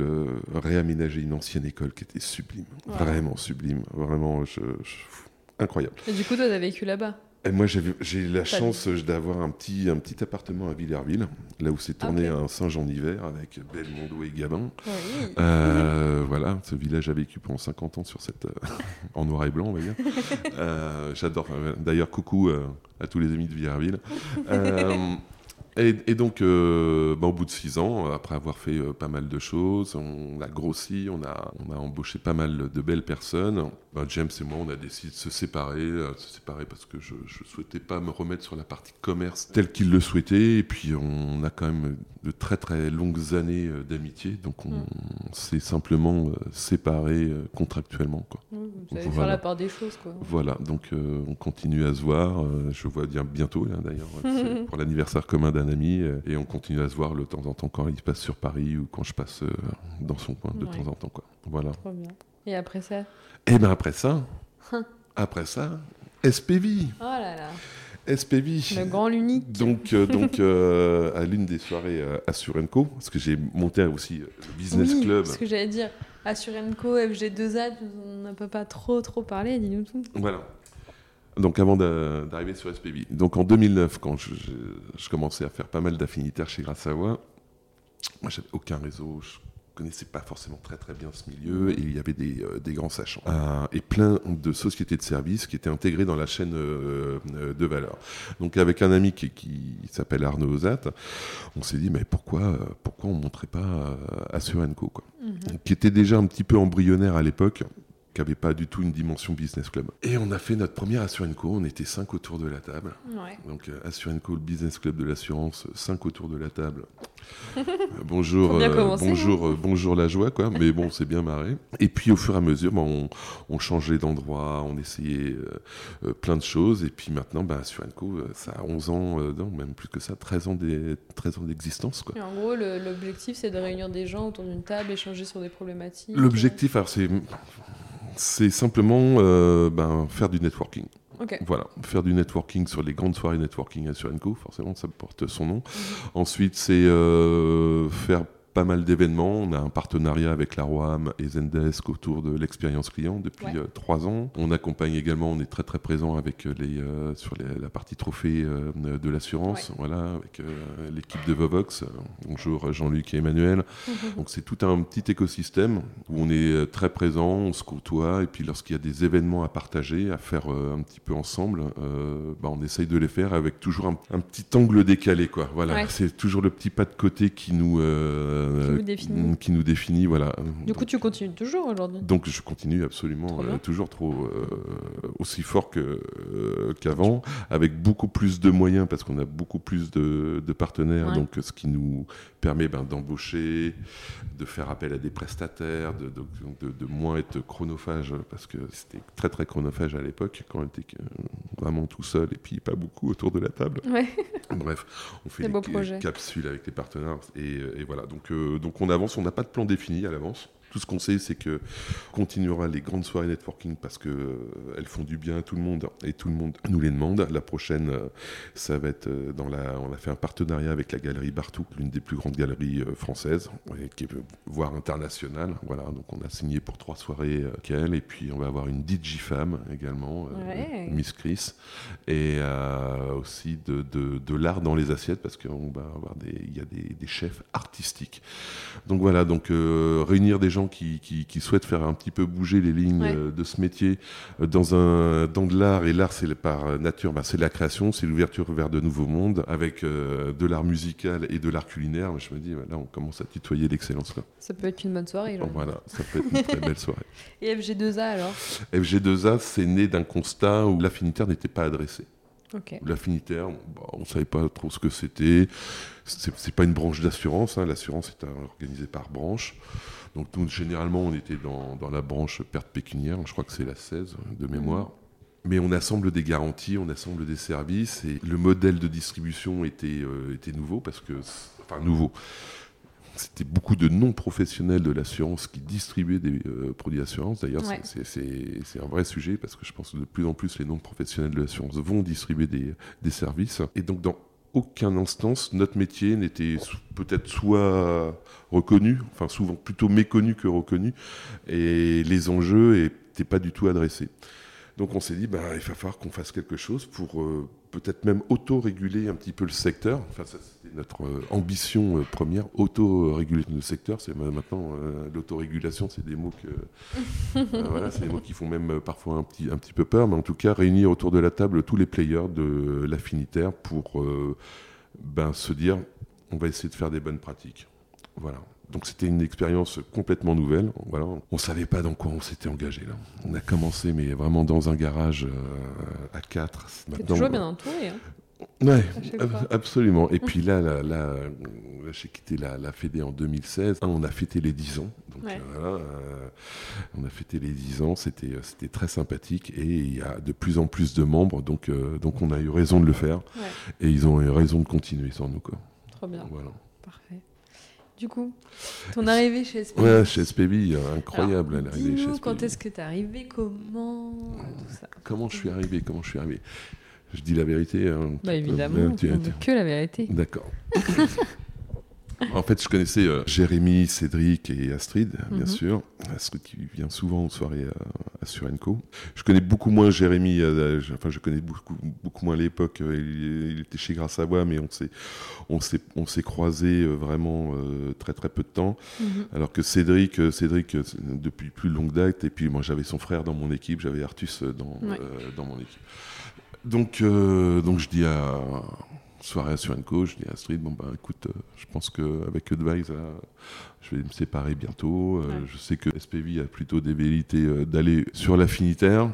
[SPEAKER 2] réaménagé, une ancienne école qui était sublime,
[SPEAKER 1] Ouais.
[SPEAKER 2] vraiment sublime, vraiment, je- je- incroyable.
[SPEAKER 1] Et du coup, toi, t'as vécu là-bas?
[SPEAKER 2] Et moi, j'ai eu la chance d'avoir un petit, un petit appartement à Villerville, là où s'est tourné un singe en hiver avec Belmondo et Gabin.
[SPEAKER 1] Oui.
[SPEAKER 2] Euh, voilà, ce village a vécu pendant 50 ans sur cette, euh, en noir et blanc, on va dire. Euh, J'adore. D'ailleurs, coucou euh, à tous les amis de Villerville. Et, donc, euh, bah, au bout de six ans, après avoir fait euh, pas mal de choses, on a grossi, on a, on a embauché pas mal de belles personnes. Bah, James et moi, on a décidé de se séparer, euh, se séparer parce que je ne souhaitais pas me remettre sur la partie commerce telle qu'il le souhaitait. Et puis, on a quand même de très très longues années euh, d'amitié, donc on,
[SPEAKER 1] Mm.
[SPEAKER 2] s'est simplement euh, séparés euh, contractuellement. Quoi.
[SPEAKER 1] Oui, Vous faire
[SPEAKER 2] Voilà.
[SPEAKER 1] la part des choses, quoi.
[SPEAKER 2] Voilà, donc euh, on continue à se voir. je vois bien bientôt, là, d'ailleurs, pour l'anniversaire commun d'un ami. et on continue à se voir de temps en temps quand il passe sur Paris ou quand je passe euh, dans son coin de
[SPEAKER 1] Ouais.
[SPEAKER 2] temps en temps. Quoi. Voilà.
[SPEAKER 1] Trop bien. Et après ça?
[SPEAKER 2] Et bien après ça,
[SPEAKER 1] Hein?
[SPEAKER 2] après ça, SPV.
[SPEAKER 1] Oh là là
[SPEAKER 2] SPV.
[SPEAKER 1] Le grand, l'unique.
[SPEAKER 2] Donc, euh, donc euh, à l'une des soirées euh, à Surenco, parce que j'ai monté aussi le Business
[SPEAKER 1] oui,
[SPEAKER 2] Club.
[SPEAKER 1] ce que j'allais dire. Assurenco, FG2A, on n'a pas, pas trop trop parlé, dis-nous tout.
[SPEAKER 2] Voilà. Donc avant d'a- d'arriver sur SPV. Donc en 2009, quand je, je- je commençais à faire pas mal d'affinitaires chez Grasse Savoie, moi j'avais aucun réseau, je connaissais pas forcément très très bien ce milieu et il y avait des, euh, des grands sachants Euh, et plein de sociétés de services qui étaient intégrées dans la chaîne euh, de valeur. Donc avec un ami qui, qui s'appelle Arnaud Ozat, on s'est dit mais pourquoi pourquoi on montrait pas euh, Assurenco quoi
[SPEAKER 1] Mhm.
[SPEAKER 2] qui était déjà un petit peu embryonnaire à l'époque, qui n'avait pas du tout une dimension business club. Et on a fait notre première Assurenco, on était cinq autour de la table.
[SPEAKER 1] Ouais.
[SPEAKER 2] Donc euh, Assurenco, le business club de l'assurance, cinq autour de la table. Euh, bonjour, euh, bonjour, euh, bonjour la joie, quoi. Mais bon, c'est bien marré. Et puis au fur et à mesure, bah, on, on changeait d'endroit, on essayait euh, plein de choses. Et puis maintenant, bah, euh, ça a 11 ans, non, même plus que ça, 13 ans des- 13 ans d'existence, quoi.
[SPEAKER 1] Et en gros, l'objectif, c'est de réunir des gens autour d'une table, échanger sur des problématiques.
[SPEAKER 2] L'objectif, alors c'est c'est simplement euh, ben, faire du networking.
[SPEAKER 1] Ok.
[SPEAKER 2] Voilà, faire du networking sur les grandes soirées networking à Surenco, forcément ça porte son nom.
[SPEAKER 1] Mhm.
[SPEAKER 2] Ensuite, c'est euh, faire pas mal d'événements. On a un partenariat avec la ROAM et Zendesk autour de l'expérience client depuis
[SPEAKER 1] Ouais.
[SPEAKER 2] euh, trois ans. On accompagne également, on est très très présent avec euh, les, euh, sur les- la partie trophée de l'assurance, voilà, avec l'équipe de Vovox. Bonjour Jean-Luc et Emmanuel. Donc c'est tout un petit écosystème où on est très présent, on se côtoie, et puis lorsqu'il y a des événements à partager, à faire un petit peu ensemble, euh, bah, on essaye de les faire avec toujours un, un petit angle décalé, quoi. Voilà,
[SPEAKER 1] Ouais.
[SPEAKER 2] c'est toujours le petit pas de côté qui nous euh,
[SPEAKER 1] Qui définit.
[SPEAKER 2] qui nous définit, voilà.
[SPEAKER 1] Du coup, tu continues toujours aujourd'hui
[SPEAKER 2] Donc je continue absolument
[SPEAKER 1] Trop
[SPEAKER 2] euh, toujours trop euh, aussi fort euh, qu'avant, avec beaucoup plus de moyens parce qu'on a beaucoup plus de, de partenaires,
[SPEAKER 1] Ouais.
[SPEAKER 2] donc ce qui nous permet ben, d'embaucher, de faire appel à des prestataires, de, de, de- de moins être chronophage parce que c'était très très chronophage à l'époque quand on était euh, vraiment tout seul et puis pas beaucoup autour de la table.
[SPEAKER 1] Ouais.
[SPEAKER 2] Bref, on fait
[SPEAKER 1] Des
[SPEAKER 2] des capsules avec les partenaires et, et voilà. Donc, euh, donc on avance, on n'a pas de plan défini à l'avance. Tout ce qu'on sait, c'est que continuera les grandes soirées networking parce que euh, elles font du bien à tout le monde et tout le monde nous les demande. La prochaine, euh, ça va être euh, dans la. On a fait un partenariat avec la galerie Bartou, l'une des plus grandes galeries françaises, et qui est voire internationale. Voilà, donc on a signé pour trois soirées qu'elle, et puis on va avoir une DJ femme également, Miss Chris, et aussi de, de, de l'art dans les assiettes parce qu'on va avoir des, il y a des, des chefs artistiques. Donc voilà, donc réunir des gens qui, qui, qui, souhaitent faire un petit peu bouger les lignes euh, de ce métier euh, dans, un, dans de l'art. Et l'art, c'est par nature, bah, c'est la création, c'est l'ouverture vers de nouveaux mondes, avec euh, de l'art musical et de l'art culinaire. Je me dis, là, on commence à tutoyer l'excellence.
[SPEAKER 1] Ça peut être une bonne soirée.
[SPEAKER 2] Voilà, ça peut être une très belle soirée.
[SPEAKER 1] Et FG2A alors?
[SPEAKER 2] FG2A, c'est né d'un constat où l'affinitaire n'était pas adressé. L'affinitaire, on ne savait pas trop ce que c'était. C'est pas une branche d'assurance. Hein. L'assurance est organisée par branche. Donc nous, généralement, on était dans, dans, la branche perte pécuniaire, je crois que c'est la 16 de mémoire. Mais on assemble des garanties, on assemble des services, et le modèle de distribution était, euh, était nouveau, parce que, enfin nouveau, c'était beaucoup de non-professionnels de l'assurance qui distribuaient des euh, produits d'assurance. D'ailleurs, c'est un vrai sujet parce que je pense que de plus en plus les non-professionnels de l'assurance vont distribuer des, des, services. Et donc, dans aucun instance, notre métier n'était peut-être soit reconnu, enfin souvent plutôt méconnu que reconnu, et les enjeux n'étaient pas du tout adressés. Donc on s'est dit, bah, il va falloir qu'on fasse quelque chose pour euh, peut-être même auto-réguler un petit peu le secteur. Enfin, ça, c'était notre euh, ambition euh, première, auto-réguler le secteur. C'est maintenant l'autorégulation, c'est des mots que voilà, c'est des mots qui font même parfois un petit, un petit peu peur, mais en tout cas réunir autour de la table tous les players de l'affinitaire pour ben, se dire, on va essayer de faire des bonnes pratiques. Voilà. Donc c'était une expérience complètement nouvelle. Voilà. On ne savait pas dans quoi on s'était engagé là. On a commencé, mais vraiment dans un garage euh, à quatre.
[SPEAKER 1] C'est toujours bien entouré. Hein
[SPEAKER 2] Ouais, absolument. Et puis là, là, là, j'ai quitté la, la Fédé en 2016. On a fêté les 10 ans. Donc, euh, voilà, euh, on a fêté les 10 ans. C'était, c'était très sympathique. Et il y a de plus en plus de membres. Donc, donc on a eu raison de le faire. Et ils ont eu raison de continuer sans nous. Quoi.
[SPEAKER 1] Trop bien. Voilà. Parfait. Du coup, ton arrivée chez SPB
[SPEAKER 2] Ouais, chez SPB, incroyable
[SPEAKER 1] l'arrivée chez SPB. Quand est-ce que tu es arrivé Comment
[SPEAKER 2] Comment je suis arrivé? Comment je suis arrivé? Je dis la vérité. Hein,
[SPEAKER 1] bah évidemment, que la vérité.
[SPEAKER 2] D'accord. En fait, je connaissais euh, Jérémy, Cédric et Astrid, bien mhm. sûr. Astrid qui vient souvent aux soirées à, Surenco. Je connais beaucoup moins Jérémy, euh, enfin, je connais beaucoup, beaucoup moins l'époque. Euh, il, était chez Voix, mais on s'est, on s'est, on s'est croisés vraiment très, très peu de temps. Mhm. Alors que Cédric, Cédric, depuis plus longue date, et puis moi, j'avais son frère dans mon équipe, j'avais Artus dans, dans mon équipe. Donc, donc je dis à soirée sur une coach, je dis à Astrid, bon bah écoute, euh, je pense qu'avec Advise, je vais me séparer bientôt. Euh, je sais que SPV a plutôt des velléités euh, d'aller sur l'affinitaire.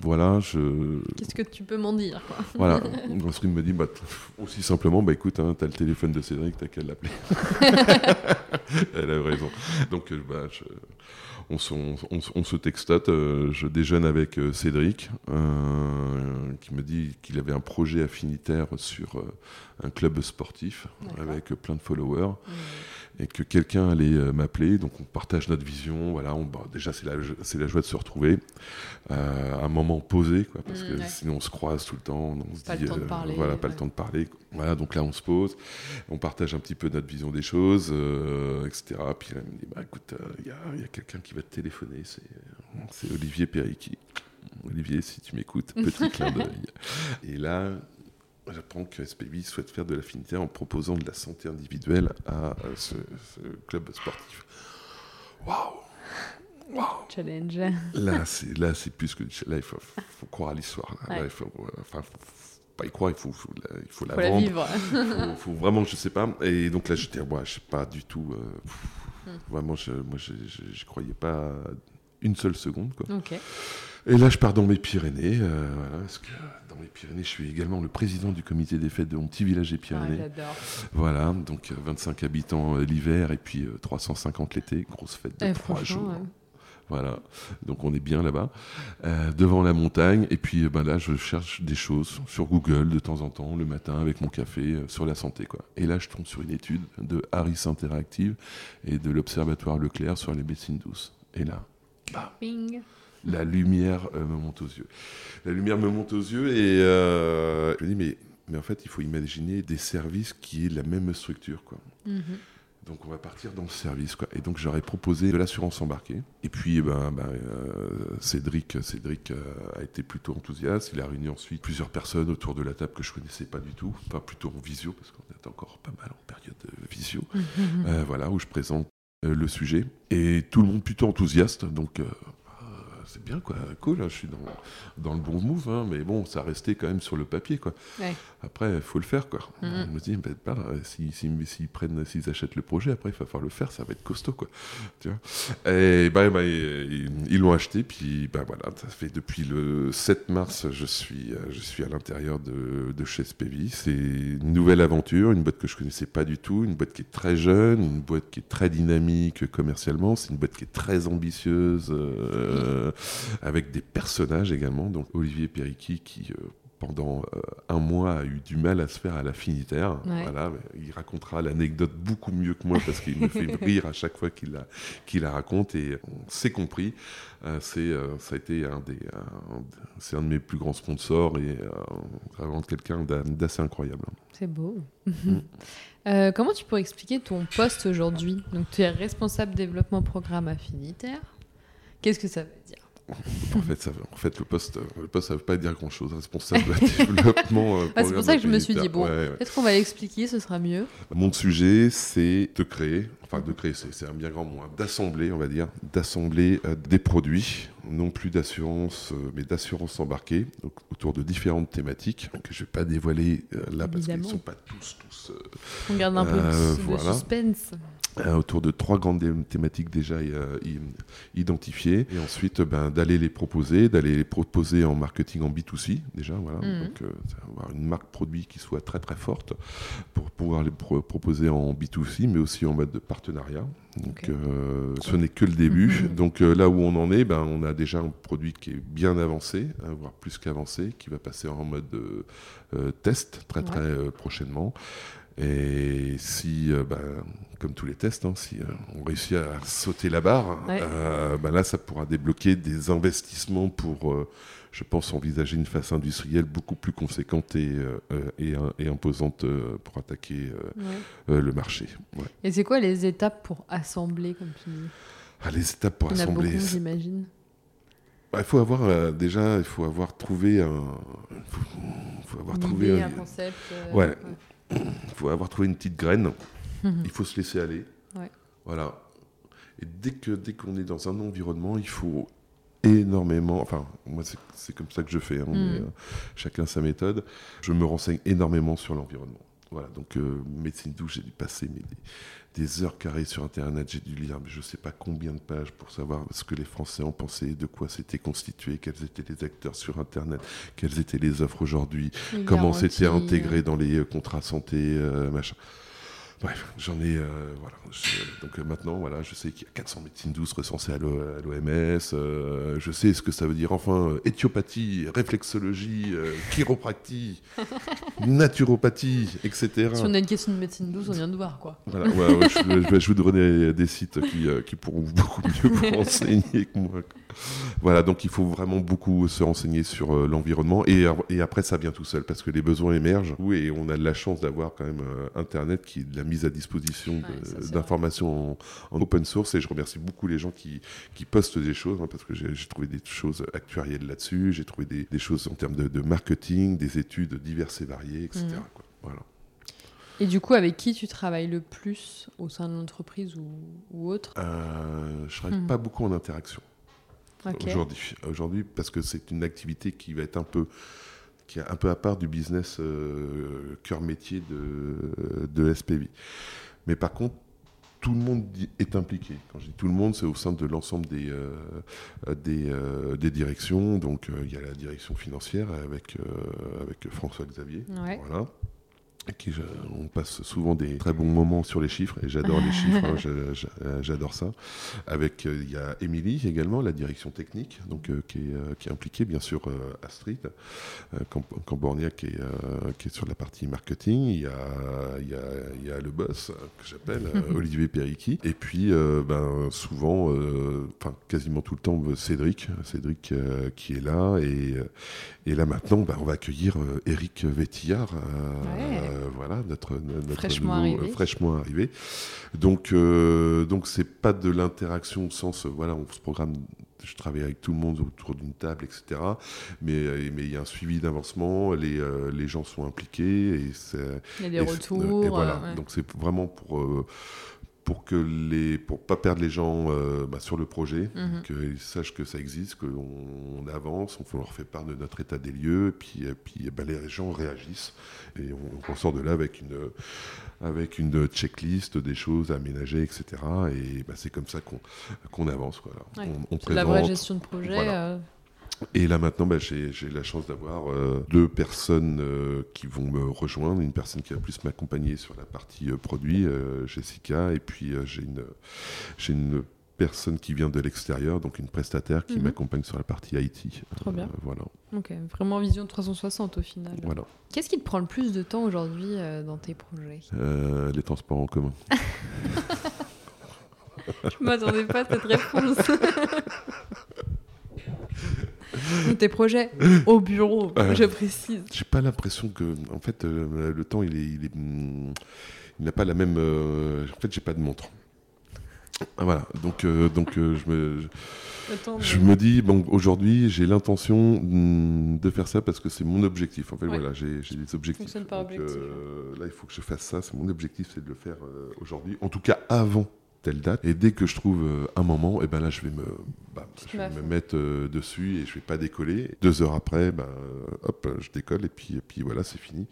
[SPEAKER 2] Voilà, je.
[SPEAKER 1] Qu'est-ce que tu peux m'en dire quoi?
[SPEAKER 2] Voilà. Astrid me dit, bah, aussi simplement, bah écoute, hein, t'as le téléphone de Cédric, t'as qu'à l'appeler. Elle a raison. Donc, bah, je on, se textate. Euh, je déjeune avec euh, Cédric, euh, qui me dit qu'il avait un projet affinitaire sur un club sportif avec plein de followers. Mmh et que quelqu'un allait euh, m'appeler. Donc on partage notre vision. Voilà, on, bah, déjà c'est la, la joie de se retrouver euh, un moment posé, quoi, parce que mmh, sinon on se croise tout le temps, on se
[SPEAKER 1] pas dit, le temps de euh, parler,
[SPEAKER 2] voilà, pas le temps de parler. Voilà, donc là on se pose, on partage un petit peu notre vision des choses, etc. Puis elle me dit, bah écoute, il y a, a, quelqu'un qui va te téléphoner, c'est, Olivier Pericky. Olivier, si tu m'écoutes, petit clin d'œil. Et là, J'apprends que SPV souhaite faire de l'affinité en proposant de la santé individuelle à ce, club sportif. Waouh
[SPEAKER 1] Wow. Challenge.
[SPEAKER 2] Là, c'est là, c'est plus que là, il faut, croire à l'histoire. il faut, enfin, pas y croire, il faut, il faut la vendre.
[SPEAKER 1] vivre.
[SPEAKER 2] il faut, vraiment, je sais pas. Et donc là, j'étais, moi, je sais pas du tout. Euh. Vraiment, je, moi, je, je, croyais pas une seule seconde. Quoi. Et là, je pars dans mes Pyrénées. Euh, voilà, parce que Pyrénées, je suis également le président du comité des fêtes de mon petit village des Pyrénées.
[SPEAKER 1] Ah,
[SPEAKER 2] voilà, donc 25 euh, habitants euh, l'hiver et puis 350 l'été. Grosse fête de eh, trois jours. Voilà, donc on est bien là-bas, euh, devant la montagne. Et puis ben là, je cherche des choses sur Google de temps en temps, le matin avec mon café, euh, sur la santé. Quoi. Et là, je tombe sur une étude de Harris Interactive et de l'Observatoire Leclerc sur les médecines douces. Et là, bah, la lumière euh, me monte aux yeux. La lumière me monte aux yeux et je me dis, mais, mais en fait, il faut imaginer des services qui aient la même structure. Quoi. Mm-hmm. Donc on va partir dans le service. Quoi. Et donc j'aurais proposé de l'assurance embarquée. Et puis eh ben, ben euh, Cédric, Cédric euh, a été plutôt enthousiaste. Il a réuni ensuite plusieurs personnes autour de la table que je connaissais pas du tout. Enfin plutôt en visio, parce qu'on est encore pas mal en période de visio. Euh, voilà, où je présente le sujet. Et tout le monde plutôt enthousiaste. Donc c'est bien, quoi. Cool, hein, je suis dans, dans le bon move, hein, mais bon, ça restait quand même sur le papier, quoi. Après, il faut le faire, quoi. Mm-hmm. Je me ben, pas, s'ils si, si, prennent, s'ils achètent le projet, après, il va falloir le faire, ça va être costaud, quoi. Tu vois? Et ben, ben ils l'ont acheté, puis ben voilà, ça fait depuis le 7 mars, je suis, je suis à l'intérieur de, de chez SPV. C'est une nouvelle aventure, une boîte que je connaissais pas du tout, une boîte qui est très jeune, une boîte qui est très dynamique commercialement, c'est une boîte qui est très ambitieuse. Euh, avec des personnages également. Donc Olivier Perriqui qui euh, pendant euh, un mois a eu du mal à se faire à l'affinitaire. Voilà, il racontera l'anecdote beaucoup mieux que moi parce qu'il me fait rire à chaque fois qu'il la, raconte et on s'est compris. Euh, c'est, ça a été un des, c'est un de mes plus grands sponsors et vraiment quelqu'un d'assez incroyable.
[SPEAKER 1] C'est beau. Mm. comment tu pourrais expliquer ton poste aujourd'hui? Donc tu es responsable développement programme affinitaire. Qu'est-ce que ça veut dire?
[SPEAKER 2] En fait, ça, en fait, le poste, le poste, ça veut pas dire grand-chose. Responsable développement.
[SPEAKER 1] Euh, ah, c'est pour ça que je me suis dit bon, peut-être qu'on va l'expliquer, ce sera mieux.
[SPEAKER 2] Mon sujet, c'est de créer, enfin de créer, c'est un bien grand mot, hein, d'assembler, on va dire, d'assembler euh, des produits, non plus d'assurance, euh, mais d'assurance embarquée, donc, autour de différentes thématiques que je vais pas dévoiler là parce qu'ils sont pas tous tous.
[SPEAKER 1] on garde un peu de suspense.
[SPEAKER 2] Euh, autour de trois grandes thématiques déjà euh, identifiées et ensuite ben, d'aller les proposer, d'aller les proposer en marketing en B2C déjà, voilà, mhm. donc euh, avoir une marque produit qui soit très très forte pour pouvoir les proposer en B2C mais aussi en mode de partenariat. Donc ce n'est que le début. Mhm. Donc là où on en est, ben, on a déjà un produit qui est bien avancé, hein, voire plus qu'avancé, qui va passer en mode test très très prochainement. Et si, euh, ben, comme tous les tests, hein, si euh, on réussit à sauter la barre, euh, ben là, ça pourra débloquer des investissements pour, je pense, envisager une phase industrielle beaucoup plus conséquente et, et, imposante pour attaquer le marché.
[SPEAKER 1] Et c'est quoi les étapes pour assembler, comme tu dis?
[SPEAKER 2] Ah, Les étapes pour assembler.
[SPEAKER 1] j'imagine.
[SPEAKER 2] Bah, il faut avoir déjà, il faut avoir trouvé un,
[SPEAKER 1] faut, avoir trouvé un, concept.
[SPEAKER 2] ouais. Il faut avoir trouvé une petite graine. il faut se laisser aller. Voilà. Et dès que dès qu'on est dans un environnement, il faut énormément. Enfin, moi, c'est comme ça que je fais. Hein, mm. euh, chacun sa méthode. Je me renseigne énormément sur l'environnement. Voilà. Donc, euh, médecine douce, j'ai dû passer mais, des heures carrées sur Internet. J'ai dû lire, je ne sais pas combien de pages pour savoir ce que les Français en pensaient, de quoi c'était constitué, quels étaient les acteurs sur Internet, quelles étaient les offres aujourd'hui, comment c'était intégré dans les euh, contrats santé, euh, machin. Bref, j'en ai. Euh, voilà. donc euh, maintenant, voilà, je sais qu'il y a 400 médecines douces recensées à l'OMS. Euh, je sais ce que ça veut dire. Enfin, éthiopathie, réflexologie, chiropractie, naturopathie, etc.
[SPEAKER 1] Si on a une question de médecine douce, on vient de voir, quoi.
[SPEAKER 2] Voilà, je, je, vous donner des sites qui, qui pourront beaucoup mieux vous renseigner que moi. Voilà, donc il faut vraiment beaucoup se renseigner sur l'environnement et, et, après ça vient tout seul parce que les besoins émergent et on a de la chance d'avoir quand même Internet qui est de la mise à disposition d'informations en, open source et je remercie beaucoup les gens qui, qui postent des choses hein, parce que j'ai trouvé des choses actuarielles là-dessus, j'ai trouvé des, des, choses en termes de, marketing, des études diverses et variées, etc. Mmh. Voilà.
[SPEAKER 1] Et du coup, avec qui tu travailles le plus au sein de l'entreprise ou, ou, autre?
[SPEAKER 2] Euh, Je ne travaille mmh. pas beaucoup en interaction aujourd'hui. Aujourd'hui, parce que c'est une activité qui va être un peu qui est un peu à part du business euh, cœur métier de, de SPV. Mais par contre, tout le monde est impliqué. Quand je dis tout le monde, c'est au sein de l'ensemble des, euh, des, euh, des, directions. Donc il y a la direction financière avec, avec François Xavier. Voilà. Qui, je- on passe souvent des très bons moments sur les chiffres et j'adore les chiffres, hein, euh, j'adore ça. Avec euh, il y a Émilie également, la direction technique, donc euh, qui, est, qui est impliquée bien sûr euh, Astrid euh, Camp- Cambornia qui est, qui est sur la partie marketing. Il y a, il y a, il y a le boss que j'appelle Olivier Pericchi et puis ben souvent, enfin quasiment tout le temps Cédric, Cédric qui est là et et là maintenant, ben, on va accueillir Eric Vétillard,
[SPEAKER 1] Ouais.
[SPEAKER 2] Euh, voilà, notre, notre
[SPEAKER 1] Fraîchement
[SPEAKER 2] nouveau,
[SPEAKER 1] arrivé.
[SPEAKER 2] euh, fraîchement arrivé. Donc, euh, donc c'est pas de l'interaction au sens, voilà, on se programme. Je travaille avec tout le monde autour d'une table, etc. Mais mais il y a un suivi d'avancement, les, euh, les gens sont impliqués et c'est
[SPEAKER 1] Il y a des
[SPEAKER 2] et-
[SPEAKER 1] retours.
[SPEAKER 2] Et voilà.
[SPEAKER 1] ouais.
[SPEAKER 2] Donc c'est vraiment pour euh, pour que les pour pas perdre les gens euh, bah, sur le projet,
[SPEAKER 1] Mhm.
[SPEAKER 2] qu'ils sachent que ça existe, qu'on on avance, on leur fait part de notre état des lieux, et puis, et puis ben, les gens réagissent et on, on sort de là avec une avec une checklist des choses à aménager, etc. Et bah, c'est comme ça qu'on qu'on avance.
[SPEAKER 1] Ouais.
[SPEAKER 2] On, on
[SPEAKER 1] la vraie gestion de projet.
[SPEAKER 2] Voilà.
[SPEAKER 1] euh,
[SPEAKER 2] et là maintenant, bah, j'ai j'ai la chance d'avoir euh, deux personnes euh, qui vont me rejoindre. Une personne qui va plus m'accompagner sur la partie euh, produit, euh, Jessica, et puis j'ai une, j'ai une personne qui vient de l'extérieur, donc une prestataire qui
[SPEAKER 1] Mhm.
[SPEAKER 2] m'accompagne sur la partie IT.
[SPEAKER 1] Trop bien.
[SPEAKER 2] voilà,
[SPEAKER 1] Ok, vraiment vision 360 au final.
[SPEAKER 2] voilà.
[SPEAKER 1] Qu'est-ce qui te prend le plus de temps aujourd'hui dans tes projets?
[SPEAKER 2] Les transports en commun.
[SPEAKER 1] Je m'attendais pas à cette réponse. Tes projets au bureau,
[SPEAKER 2] Euh.
[SPEAKER 1] je précise.
[SPEAKER 2] J'ai pas l'impression que, en fait, euh, le temps, il est, il est, il n'a pas la même. euh, en fait, j'ai pas de montre. Ah, Voilà, donc, euh, donc je me, Je me dis, bon, aujourd'hui, j'ai l'intention mm, de faire ça parce que c'est mon objectif. En fait,
[SPEAKER 1] Ouais.
[SPEAKER 2] voilà, j'ai j'ai des objectifs.
[SPEAKER 1] Fonctionne par
[SPEAKER 2] Donc,
[SPEAKER 1] objectif,
[SPEAKER 2] là, il faut que je fasse ça. C'est mon objectif, c'est de le faire aujourd'hui. En tout cas, avant telle date. Et dès que je trouve euh, un moment, et ben là, je vais me, bah, je vais me mettre euh, dessus et je vais pas décoller. Deux heures après, ben, euh, hop, je décolle et puis, et puis voilà, c'est fini.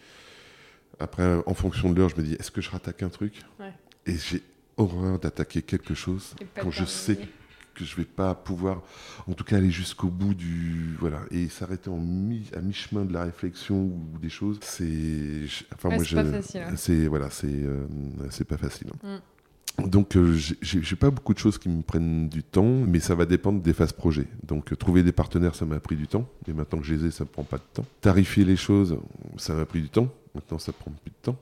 [SPEAKER 2] Après, en fonction de l'heure, je me dis, est-ce que je rattaque un truc?
[SPEAKER 1] Ouais.
[SPEAKER 2] Et j'ai horreur d'attaquer quelque chose quand je sais que je vais pas pouvoir, en tout cas, aller jusqu'au bout du voilà et s'arrêter en mi, à mi-chemin de la réflexion ou des choses, c'est, enfin
[SPEAKER 1] Ouais,
[SPEAKER 2] moi
[SPEAKER 1] c'est pas facile,
[SPEAKER 2] c'est voilà, c'est euh, c'est pas facile. Donc euh, j'ai- pas beaucoup de choses qui me prennent du temps, mais ça va dépendre des phases projet. Donc euh, trouver des partenaires, ça m'a pris du temps, mais maintenant que je les ai, ça me prend pas de temps. Tarifier les choses, ça m'a pris du temps. Maintenant, ça prend plus de temps.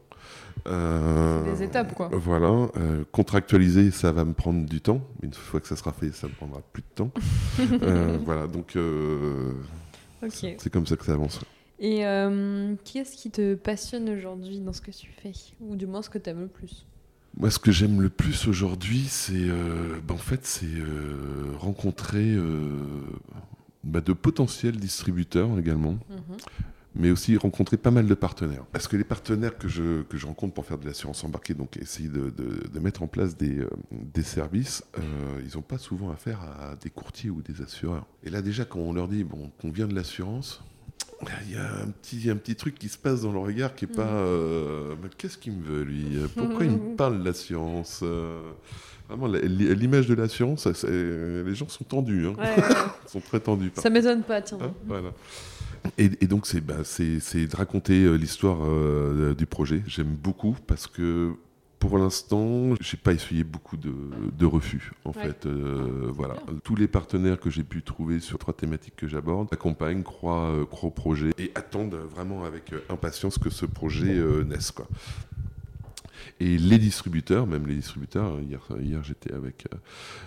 [SPEAKER 2] Euh,
[SPEAKER 1] Des étapes, quoi.
[SPEAKER 2] Voilà. euh, contractualiser, ça va me prendre du temps. Mais une fois que ça sera fait, ça me prendra plus de temps. Voilà. Donc, c'est comme ça que ça avance.
[SPEAKER 1] Et qu'est-ce qui te passionne aujourd'hui dans ce que tu fais? Ou du moins ce que tu aimes le plus?
[SPEAKER 2] Moi, ce que j'aime le plus aujourd'hui, c'est euh, ben, en fait, c'est euh, rencontrer euh, bah, de potentiels distributeurs également,
[SPEAKER 1] Mhm.
[SPEAKER 2] mais aussi rencontrer pas mal de partenaires. Parce que les partenaires que je, que je rencontre pour faire de l'assurance embarquée, donc essayer de, de- de mettre en place des, des services, ils n'ont pas souvent affaire à des courtiers ou des assureurs. Et là, déjà, quand on leur dit bon, qu'on vient de l'assurance, il y a un petit, un petit truc qui se passe dans le regard qui est pas. euh, Mais Qu'est-ce qu'il me veut, lui? Pourquoi il me parle de l'assurance Euh, Vraiment, la- l'image de ça, c'est- les gens sont tendus. hein.
[SPEAKER 1] Ouais, ouais, ouais.
[SPEAKER 2] Ils sont très tendus. par
[SPEAKER 1] Ça m'étonne pas, tiens.
[SPEAKER 2] Hein, voilà. Et, et donc, c'est bah, de raconter euh, l'histoire euh, du projet. J'aime beaucoup parce que pour l'instant, j'ai pas essuyé beaucoup de, de refus. En
[SPEAKER 1] Ouais.
[SPEAKER 2] fait, Euh, voilà.
[SPEAKER 1] bien.
[SPEAKER 2] Tous les partenaires que j'ai pu trouver sur trois thématiques que j'aborde accompagnent, croient, euh, croient au projet et attendent vraiment avec euh, impatience que ce projet euh, naisse. Quoi. Et les distributeurs, même les distributeurs, hier, hier j'étais avec,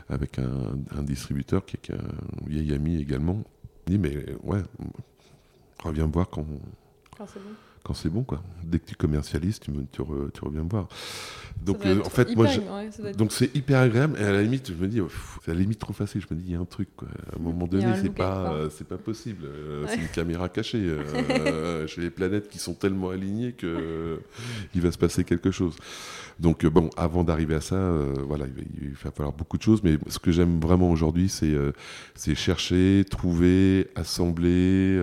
[SPEAKER 2] avec un, un distributeur qui est un vieil ami également. Il dit, mais ouais, reviens me voir quand,
[SPEAKER 1] Ah, c'est bon.
[SPEAKER 2] Quand c'est bon, quoi. Dès que tu commercialises, tu, me- tu, re- tu reviens me voir. Donc, euh, en fait,
[SPEAKER 1] hyper-
[SPEAKER 2] moi, je-
[SPEAKER 1] ouais,
[SPEAKER 2] donc c'est hyper agréable. Et à la limite, je me dis, c'est à la limite trop facile. Je me dis, il y a un truc, quoi. À un moment donné, c'est pas, euh, c'est pas possible. Euh, C'est une caméra cachée. J'ai les planètes qui sont tellement alignées que il va se passer quelque chose. Donc, bon, avant d'arriver à ça, voilà, il va, il va falloir beaucoup de choses. Mais ce que j'aime vraiment aujourd'hui, c'est c'est chercher, trouver, assembler,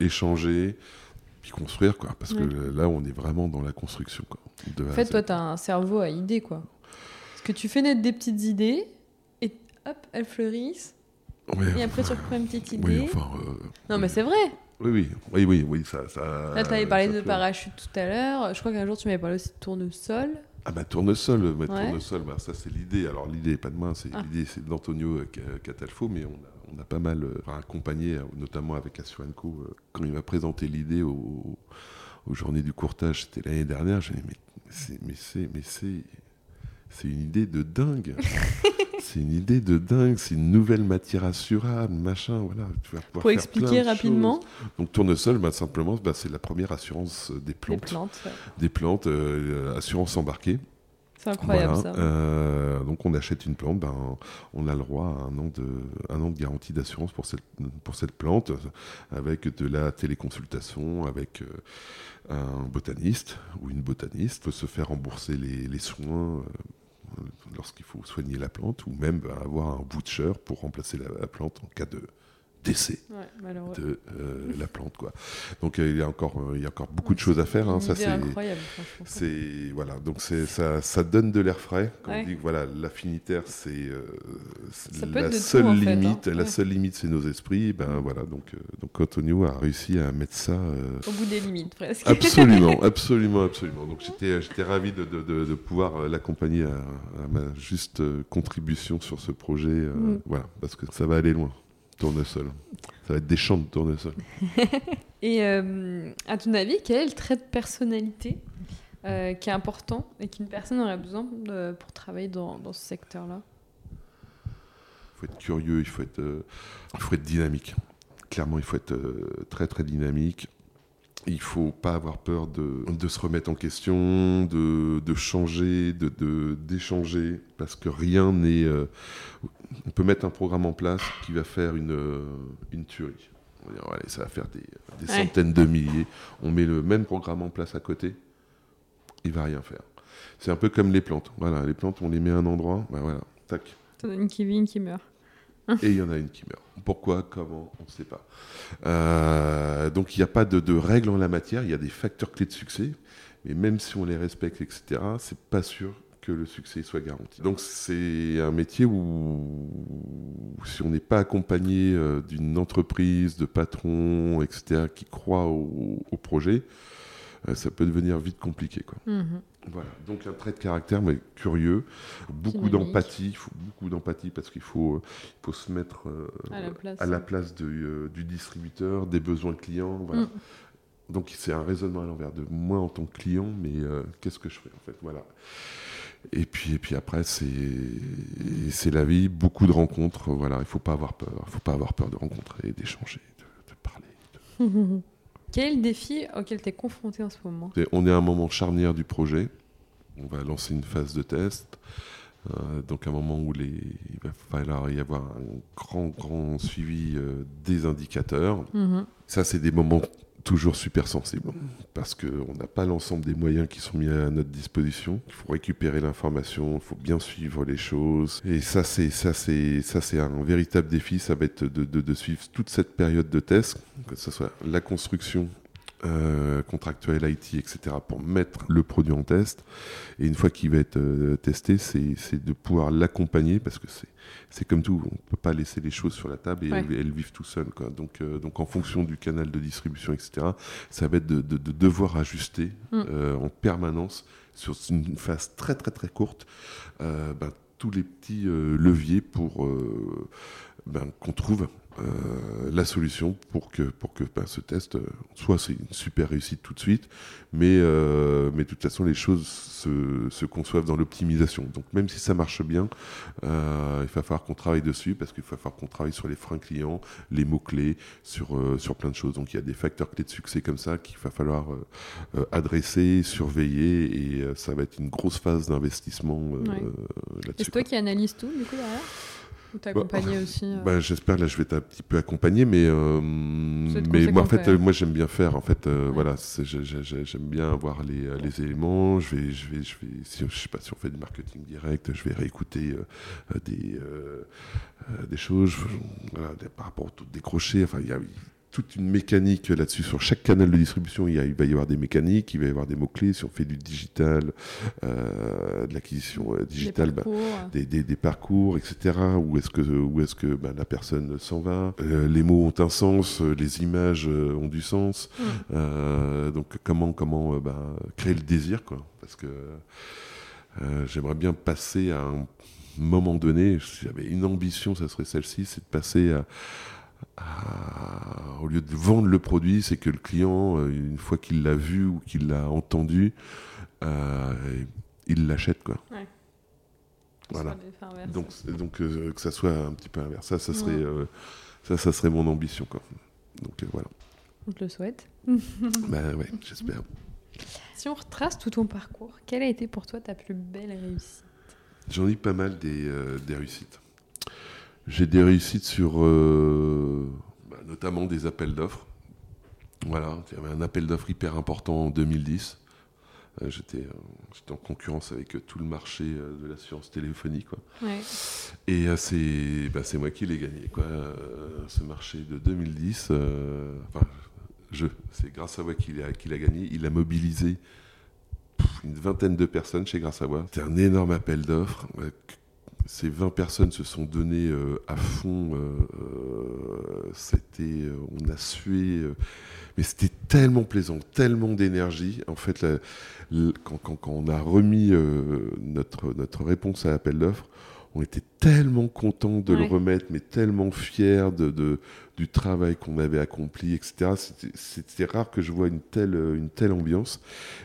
[SPEAKER 2] échanger, puis construire, quoi. Parce que là, on est vraiment dans la construction, quoi. de
[SPEAKER 1] En fait, toi, tu as un cerveau à idées, quoi. Parce que tu fais naître des petites idées, et hop, elles fleurissent,
[SPEAKER 2] Ouais,
[SPEAKER 1] et après tu reprends une petite idée.
[SPEAKER 2] oui, enfin, euh,
[SPEAKER 1] Non, mais c'est vrai
[SPEAKER 2] Oui, oui, oui, oui, oui ça. ça
[SPEAKER 1] Là, tu avais parlé de parachute tout à l'heure. Je crois qu'un jour, tu m'avais parlé aussi de tournesol.
[SPEAKER 2] Ah bah tournesol, bah,
[SPEAKER 1] Ouais.
[SPEAKER 2] tournesol, bah, ça c'est l'idée. Alors l'idée pas de moi, c'est
[SPEAKER 1] Ah.
[SPEAKER 2] l'idée c'est d'Antonio euh, Ca- Catalfo, mais on a, on a pas mal euh, accompagné, euh, notamment avec Assuranco, euh, quand il m'a présenté l'idée au- aux journées du courtage, c'était l'année dernière, j'ai dit mais c'est mais c'est mais c'est c'est une idée de dingue. c'est une idée de dingue, c'est une nouvelle matière assurable, machin, voilà. Tu vas pouvoir
[SPEAKER 1] Pour
[SPEAKER 2] faire
[SPEAKER 1] expliquer
[SPEAKER 2] plein de
[SPEAKER 1] rapidement
[SPEAKER 2] choses. Donc tournesol, bah, simplement, bah, c'est la première assurance des plantes,
[SPEAKER 1] plantes. ouais.
[SPEAKER 2] des plantes, euh, assurance embarquée.
[SPEAKER 1] C'est incroyable
[SPEAKER 2] Voilà,
[SPEAKER 1] ça.
[SPEAKER 2] euh, donc on achète une plante, ben, on a le droit à un an de, un an de garantie d'assurance pour cette, pour cette plante, avec de la téléconsultation, avec euh, un botaniste ou une botaniste, peut se faire rembourser les, les soins euh, lorsqu'il faut soigner la plante, ou même ben, avoir un butcher pour remplacer la, la plante en cas de décès
[SPEAKER 1] Ouais,
[SPEAKER 2] de euh, la plante. Quoi. Donc euh, il, y a encore, euh, il y a encore beaucoup de choses à faire. hein, ça, c'est, c'est voilà, donc c'est ça, ça donne de l'air frais. Quand
[SPEAKER 1] Ouais.
[SPEAKER 2] on dit que voilà, l'affinitaire c'est euh, la
[SPEAKER 1] tout,
[SPEAKER 2] seule
[SPEAKER 1] fait,
[SPEAKER 2] limite,
[SPEAKER 1] hein.
[SPEAKER 2] la seule limite c'est nos esprits. Ben voilà, donc euh, donc Antonio a réussi à mettre ça.
[SPEAKER 1] Au bout des limites, presque.
[SPEAKER 2] Absolument, absolument, absolument. Donc j'étais, j'étais ravi de, de- de- de pouvoir l'accompagner à, à ma juste contribution sur ce projet.
[SPEAKER 1] Mm.
[SPEAKER 2] Voilà, parce que ça va aller loin. Tournesol. Ça va être des champs de tournesol.
[SPEAKER 1] Et euh, à ton avis, quel est le trait de personnalité euh, qui est important et qu'une personne aurait besoin de- pour travailler dans, dans ce secteur-là?
[SPEAKER 2] Il faut être curieux, il faut être, euh, il faut être dynamique. Clairement, il faut être très très dynamique. Il faut pas avoir peur de, de se remettre en question, de, de changer, de, de- d'échanger, parce que rien n'est. euh, on peut mettre un programme en place qui va faire une, euh, une tuerie. On va dire, allez, ça va faire des, des
[SPEAKER 1] Ouais.
[SPEAKER 2] centaines de milliers. On met le même programme en place à côté, il va rien faire. C'est un peu comme les plantes. Voilà, les plantes, on les met à un endroit, ben voilà, tac,
[SPEAKER 1] T'en as une qui vit, une qui meurt.
[SPEAKER 2] Et il y en a une qui meurt. Pourquoi Comment On ne sait pas. Euh, donc il n'y a pas de, règles en la matière, il y a des facteurs clés de succès, mais même si on les respecte, etc., c'est pas sûr que le succès soit garanti. Donc c'est un métier où, si on n'est pas accompagné euh, d'une entreprise, de patrons, etc., qui croient au, projet, euh, ça peut devenir vite compliqué.
[SPEAKER 1] Mhm.
[SPEAKER 2] Voilà, donc un trait de caractère, mais curieux, beaucoup d'empathie, beaucoup d'empathie parce qu'il faut, euh, il faut se mettre euh,
[SPEAKER 1] À la place.
[SPEAKER 2] à la place de, euh, du distributeur, des besoins clients. Voilà.
[SPEAKER 1] Mm.
[SPEAKER 2] Donc c'est un raisonnement à l'envers de moi en tant que client, mais euh, qu'est-ce que je fais en fait? Voilà. Et puis, et puis après, c'est la vie, beaucoup de rencontres. Voilà, il faut pas avoir peur, il faut pas avoir peur de rencontrer, d'échanger, de, de parler.
[SPEAKER 1] Quel est le défi auquel tu es confronté en ce moment
[SPEAKER 2] Et on est à un moment charnière du projet. On va lancer une phase de test. Euh, donc un moment où les, il va falloir y avoir un grand, grand suivi euh, des indicateurs.
[SPEAKER 1] Mhm.
[SPEAKER 2] Ça, c'est des moments toujours super sensibles parce qu'on n'a pas l'ensemble des moyens qui sont mis à notre disposition. Il faut récupérer l'information, il faut bien suivre les choses. Et ça, c'est ça, c'est un véritable défi. Ça va être de suivre toute cette période de test, que ce soit la construction. Euh, contractuelle IT, etc., pour mettre le produit en test. Et une fois qu'il va être euh, testé, c'est c'est de pouvoir l'accompagner parce que c'est c'est comme tout, on ne peut pas laisser les choses sur la table et
[SPEAKER 1] Ouais.
[SPEAKER 2] elles, elles vivent tout seules. Quoi. Donc, euh, donc en fonction du canal de distribution, etc., ça va être de, de- de devoir ajuster
[SPEAKER 1] Mm.
[SPEAKER 2] euh, en permanence sur une phase très très très courte euh, ben, tous les petits euh, leviers pour ben, qu'on trouve euh, la solution pour que, pour que ben, ce test, euh, soit une super réussite tout de suite, mais, euh, mais de toute façon les choses se, se conçoivent dans l'optimisation. Donc même si ça marche bien, euh, il va falloir qu'on travaille dessus parce qu'il va falloir qu'on travaille sur les freins clients, les mots-clés, sur, sur plein de choses. Donc il y a des facteurs clés de succès comme ça qu'il va falloir adresser, surveiller et ça va être une grosse phase d'investissement
[SPEAKER 1] Ouais. Et
[SPEAKER 2] là-dessus.
[SPEAKER 1] c'est toi qui analyses tout, du coup, derrière? Ou t'as accompagné aussi euh,
[SPEAKER 2] Bah, J'espère, là, je vais un petit peu mais, euh, mais moi, en fait, euh, moi, j'aime bien faire. En fait, euh,
[SPEAKER 1] Ouais.
[SPEAKER 2] voilà, j'aime bien avoir les, les éléments. Je vais, je vais, je vais, si, je sais pas si on fait du marketing direct, je vais réécouter des, des choses, voilà, par rapport au taux de décroché. Enfin, il y a toute une mécanique là-dessus. Sur chaque canal de distribution, il, il, va y avoir des mécaniques, il va y avoir des mots-clés. Si on fait du digital, euh, de l'acquisition euh, digitale,
[SPEAKER 1] des parcours, bah,
[SPEAKER 2] des, des, des, parcours etc. Où est-ce que, où est que bah, la personne s'en va? Euh, Les mots ont un sens, les images ont du sens. Mmh. donc comment, comment bah, créer le désir, quoi? Parce que j'aimerais bien passer à un moment donné, si j'avais une ambition, ça serait celle-ci, c'est de passer à au lieu de vendre le produit, c'est que le client, euh, une fois qu'il l'a vu ou qu'il l'a entendu, euh, il l'achète quoi.
[SPEAKER 1] Ouais.
[SPEAKER 2] Voilà. Donc, donc euh, que ça soit un petit peu inverse. Ça, ça serait, ouais. euh, ça, ça serait mon ambition quoi. Donc voilà.
[SPEAKER 1] On te le souhaite.
[SPEAKER 2] bah ouais, j'espère.
[SPEAKER 1] Si on retrace tout ton parcours, quelle a été pour toi ta plus belle réussite?
[SPEAKER 2] J'en ai pas mal des, des réussites. J'ai des réussites sur euh, bah, notamment des appels d'offres. Voilà, il y avait un appel d'offres hyper important en 2010. Euh, J'étais euh, en concurrence avec euh, tout le marché de l'assurance téléphonique. Quoi.
[SPEAKER 1] Ouais.
[SPEAKER 2] Et c'est bah, moi qui l'ai gagné, quoi, ce marché de 2010. enfin, je, c'est grâce à moi qu'il a, qu'il a gagné. Il a mobilisé une vingtaine de personnes chez Grâce à moi. C'était un énorme appel d'offres ces 20 personnes se sont données euh, à fond. Euh, c'était, euh, on a sué, mais c'était tellement plaisant, tellement d'énergie. En fait, la, la, quand, quand, quand, on a remis notre, notre réponse à l'appel d'offres, on était tellement content de ouais. le remettre, mais tellement fiers de, de, du travail qu'on avait accompli, etc. C'était rare que je vois une telle, une telle ambiance.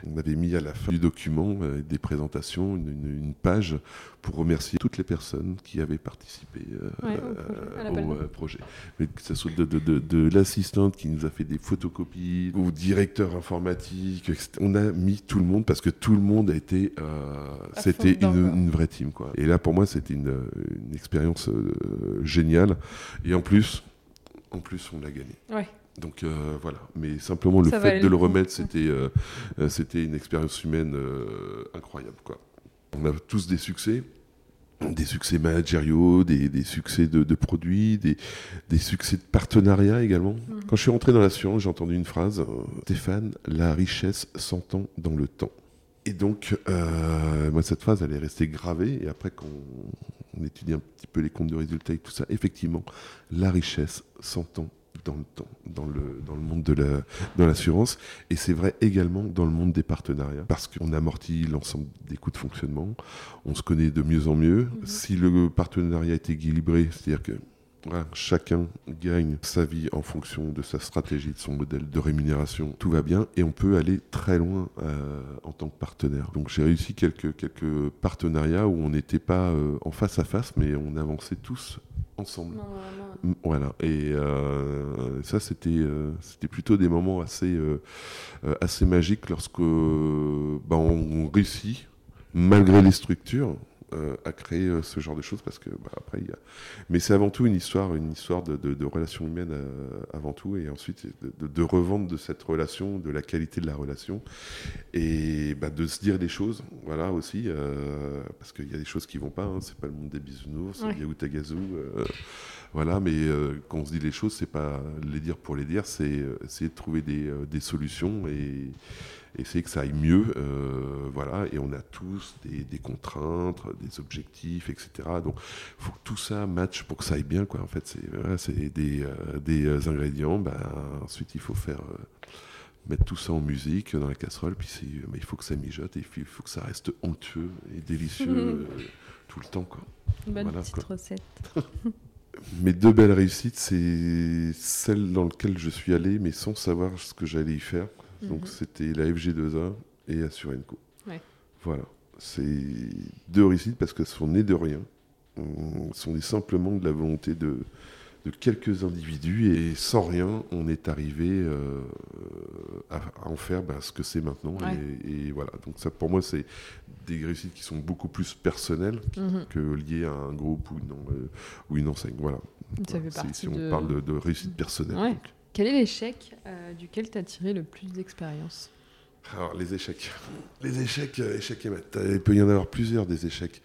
[SPEAKER 2] On avait mis à la fin du document euh, des présentations une, une, une, page pour remercier toutes les personnes qui avaient participé euh,
[SPEAKER 1] ouais,
[SPEAKER 2] euh, au, projet. au projet. Mais que ce soit de, de, de, de l'assistante qui nous a fait des photocopies, au directeur informatique, etc. on a mis tout le monde parce que tout le monde a été. C'était une, une, vraie team. Quoi. Et là, pour moi, c'était une, une expérience géniale. Et en plus, en plus, on l'a gagné.
[SPEAKER 1] Ouais.
[SPEAKER 2] Donc euh, voilà, mais simplement le
[SPEAKER 1] Ça
[SPEAKER 2] fait de le,
[SPEAKER 1] le
[SPEAKER 2] remettre, c'était euh, c'était une expérience humaine euh, incroyable. Quoi. On a tous des succès, des succès managériaux, des, des succès de, de, produits, des, des succès de partenariat également. Mmh. Quand je suis rentré dans l'assurance, j'ai entendu une phrase Stéphane, la richesse s'entend dans le temps. Et donc, euh, moi, cette phrase, elle est restée gravée. Et après, quand on étudie un petit peu les comptes de résultats et tout ça, effectivement, la richesse s'entend dans le temps, dans le, dans le monde de la, dans l'assurance. Et c'est vrai également dans le monde des partenariats, parce qu'on amortit l'ensemble des coûts de fonctionnement, on se connaît de mieux en mieux. Mmh. Si le partenariat est équilibré, c'est-à-dire que voilà, chacun gagne sa vie en fonction de sa stratégie, de son modèle de rémunération. Tout va bien et on peut aller très loin euh, en tant que partenaire. Donc j'ai réussi quelques, quelques partenariats où on n'était pas euh, en face à face, mais on avançait tous ensemble.
[SPEAKER 1] Non, non, non.
[SPEAKER 2] Voilà. Et euh, ça, c'était euh, c'était plutôt des moments assez, euh, assez magiques lorsque bah, on réussit, malgré les structures, euh, à créer euh, ce genre de choses parce que bah, après il y a... mais c'est avant tout une histoire une histoire de, de, de relations humaines euh, avant tout et ensuite de, de, revendre de cette relation de la qualité de la relation et bah, de se dire des choses voilà aussi parce qu'il y a des choses qui vont pas hein, c'est pas le monde des bisounours ouais. Yaoutagazou voilà mais quand on se dit les choses c'est pas les dire pour les dire c'est essayer de trouver des, des solutions et essayer que ça aille mieux. Euh, voilà, et on a tous des, des, contraintes, des objectifs, etc. Donc, il faut que tout ça matche pour que ça aille bien. Quoi. En fait, c'est voilà, des, euh, des ingrédients. Ben, ensuite, il faut faire. Euh, mettre tout ça en musique dans la casserole, puis mais il faut que ça mijote et il faut que ça reste onctueux et délicieux mmh. tout le temps. Quoi.
[SPEAKER 1] Bonne voilà, petite quoi. recette.
[SPEAKER 2] Mes deux belles réussites, c'est celle dans laquelle je suis allé, mais sans savoir ce que j'allais y faire. Donc mmh. c'était la FG2A et Assurenco.
[SPEAKER 1] Ouais.
[SPEAKER 2] Voilà. C'est deux réussites parce qu'elles sont nées de rien. Elles sont simplement de la volonté de, de quelques individus et sans rien, on est arrivé euh, à, à, en faire ben, ce que c'est maintenant.
[SPEAKER 1] Ouais.
[SPEAKER 2] Et, et, voilà. Donc ça, pour moi, c'est des réussites qui sont beaucoup plus personnelles mmh. que liées à un groupe ou une, euh, ou une enseigne. Voilà.
[SPEAKER 1] Ça voilà.
[SPEAKER 2] Si, si on parle de, de réussite personnelle.
[SPEAKER 1] Ouais. Quel est l'échec euh, duquel tu as tiré le plus d'expérience
[SPEAKER 2] Alors, les échecs. Les échecs, euh, échecs et maths. Il peut y en avoir plusieurs des échecs.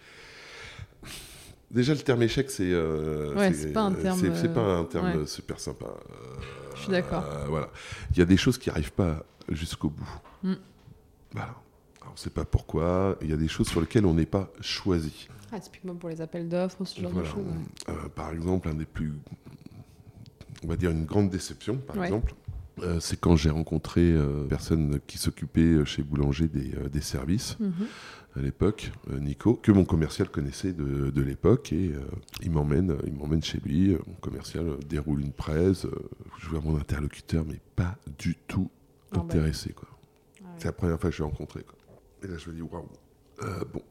[SPEAKER 2] Déjà, le terme échec, c'est.
[SPEAKER 1] Euh, ouais, c'est pas un terme.
[SPEAKER 2] C'est pas un terme ouais. super sympa.
[SPEAKER 1] Je suis d'accord.
[SPEAKER 2] Voilà. Il y a des choses qui n'arrivent pas jusqu'au bout.
[SPEAKER 1] Mm.
[SPEAKER 2] Voilà. Alors, on ne sait pas pourquoi. Il y a des choses sur lesquelles on n'est pas choisi.
[SPEAKER 1] Ah, typiquement pour les appels d'offres, ce genre
[SPEAKER 2] Voilà.
[SPEAKER 1] de choses. ouais.
[SPEAKER 2] Par exemple, un des plus. On va dire une grande déception, par
[SPEAKER 1] Ouais.
[SPEAKER 2] exemple. euh, c'est quand j'ai rencontré euh, personne qui s'occupait euh, chez Boulanger des, euh, des services
[SPEAKER 1] Mhm.
[SPEAKER 2] à l'époque, Nico, que mon commercial connaissait de, de l'époque et il m'emmène, il m'emmène chez lui. Mon commercial déroule une presse, je vois mon interlocuteur, mais pas du tout
[SPEAKER 1] Ah bah.
[SPEAKER 2] intéressé. Quoi.
[SPEAKER 1] Ah ouais.
[SPEAKER 2] C'est la première fois que je l'ai rencontré. Quoi. Et là, je me dis, waouh, bon.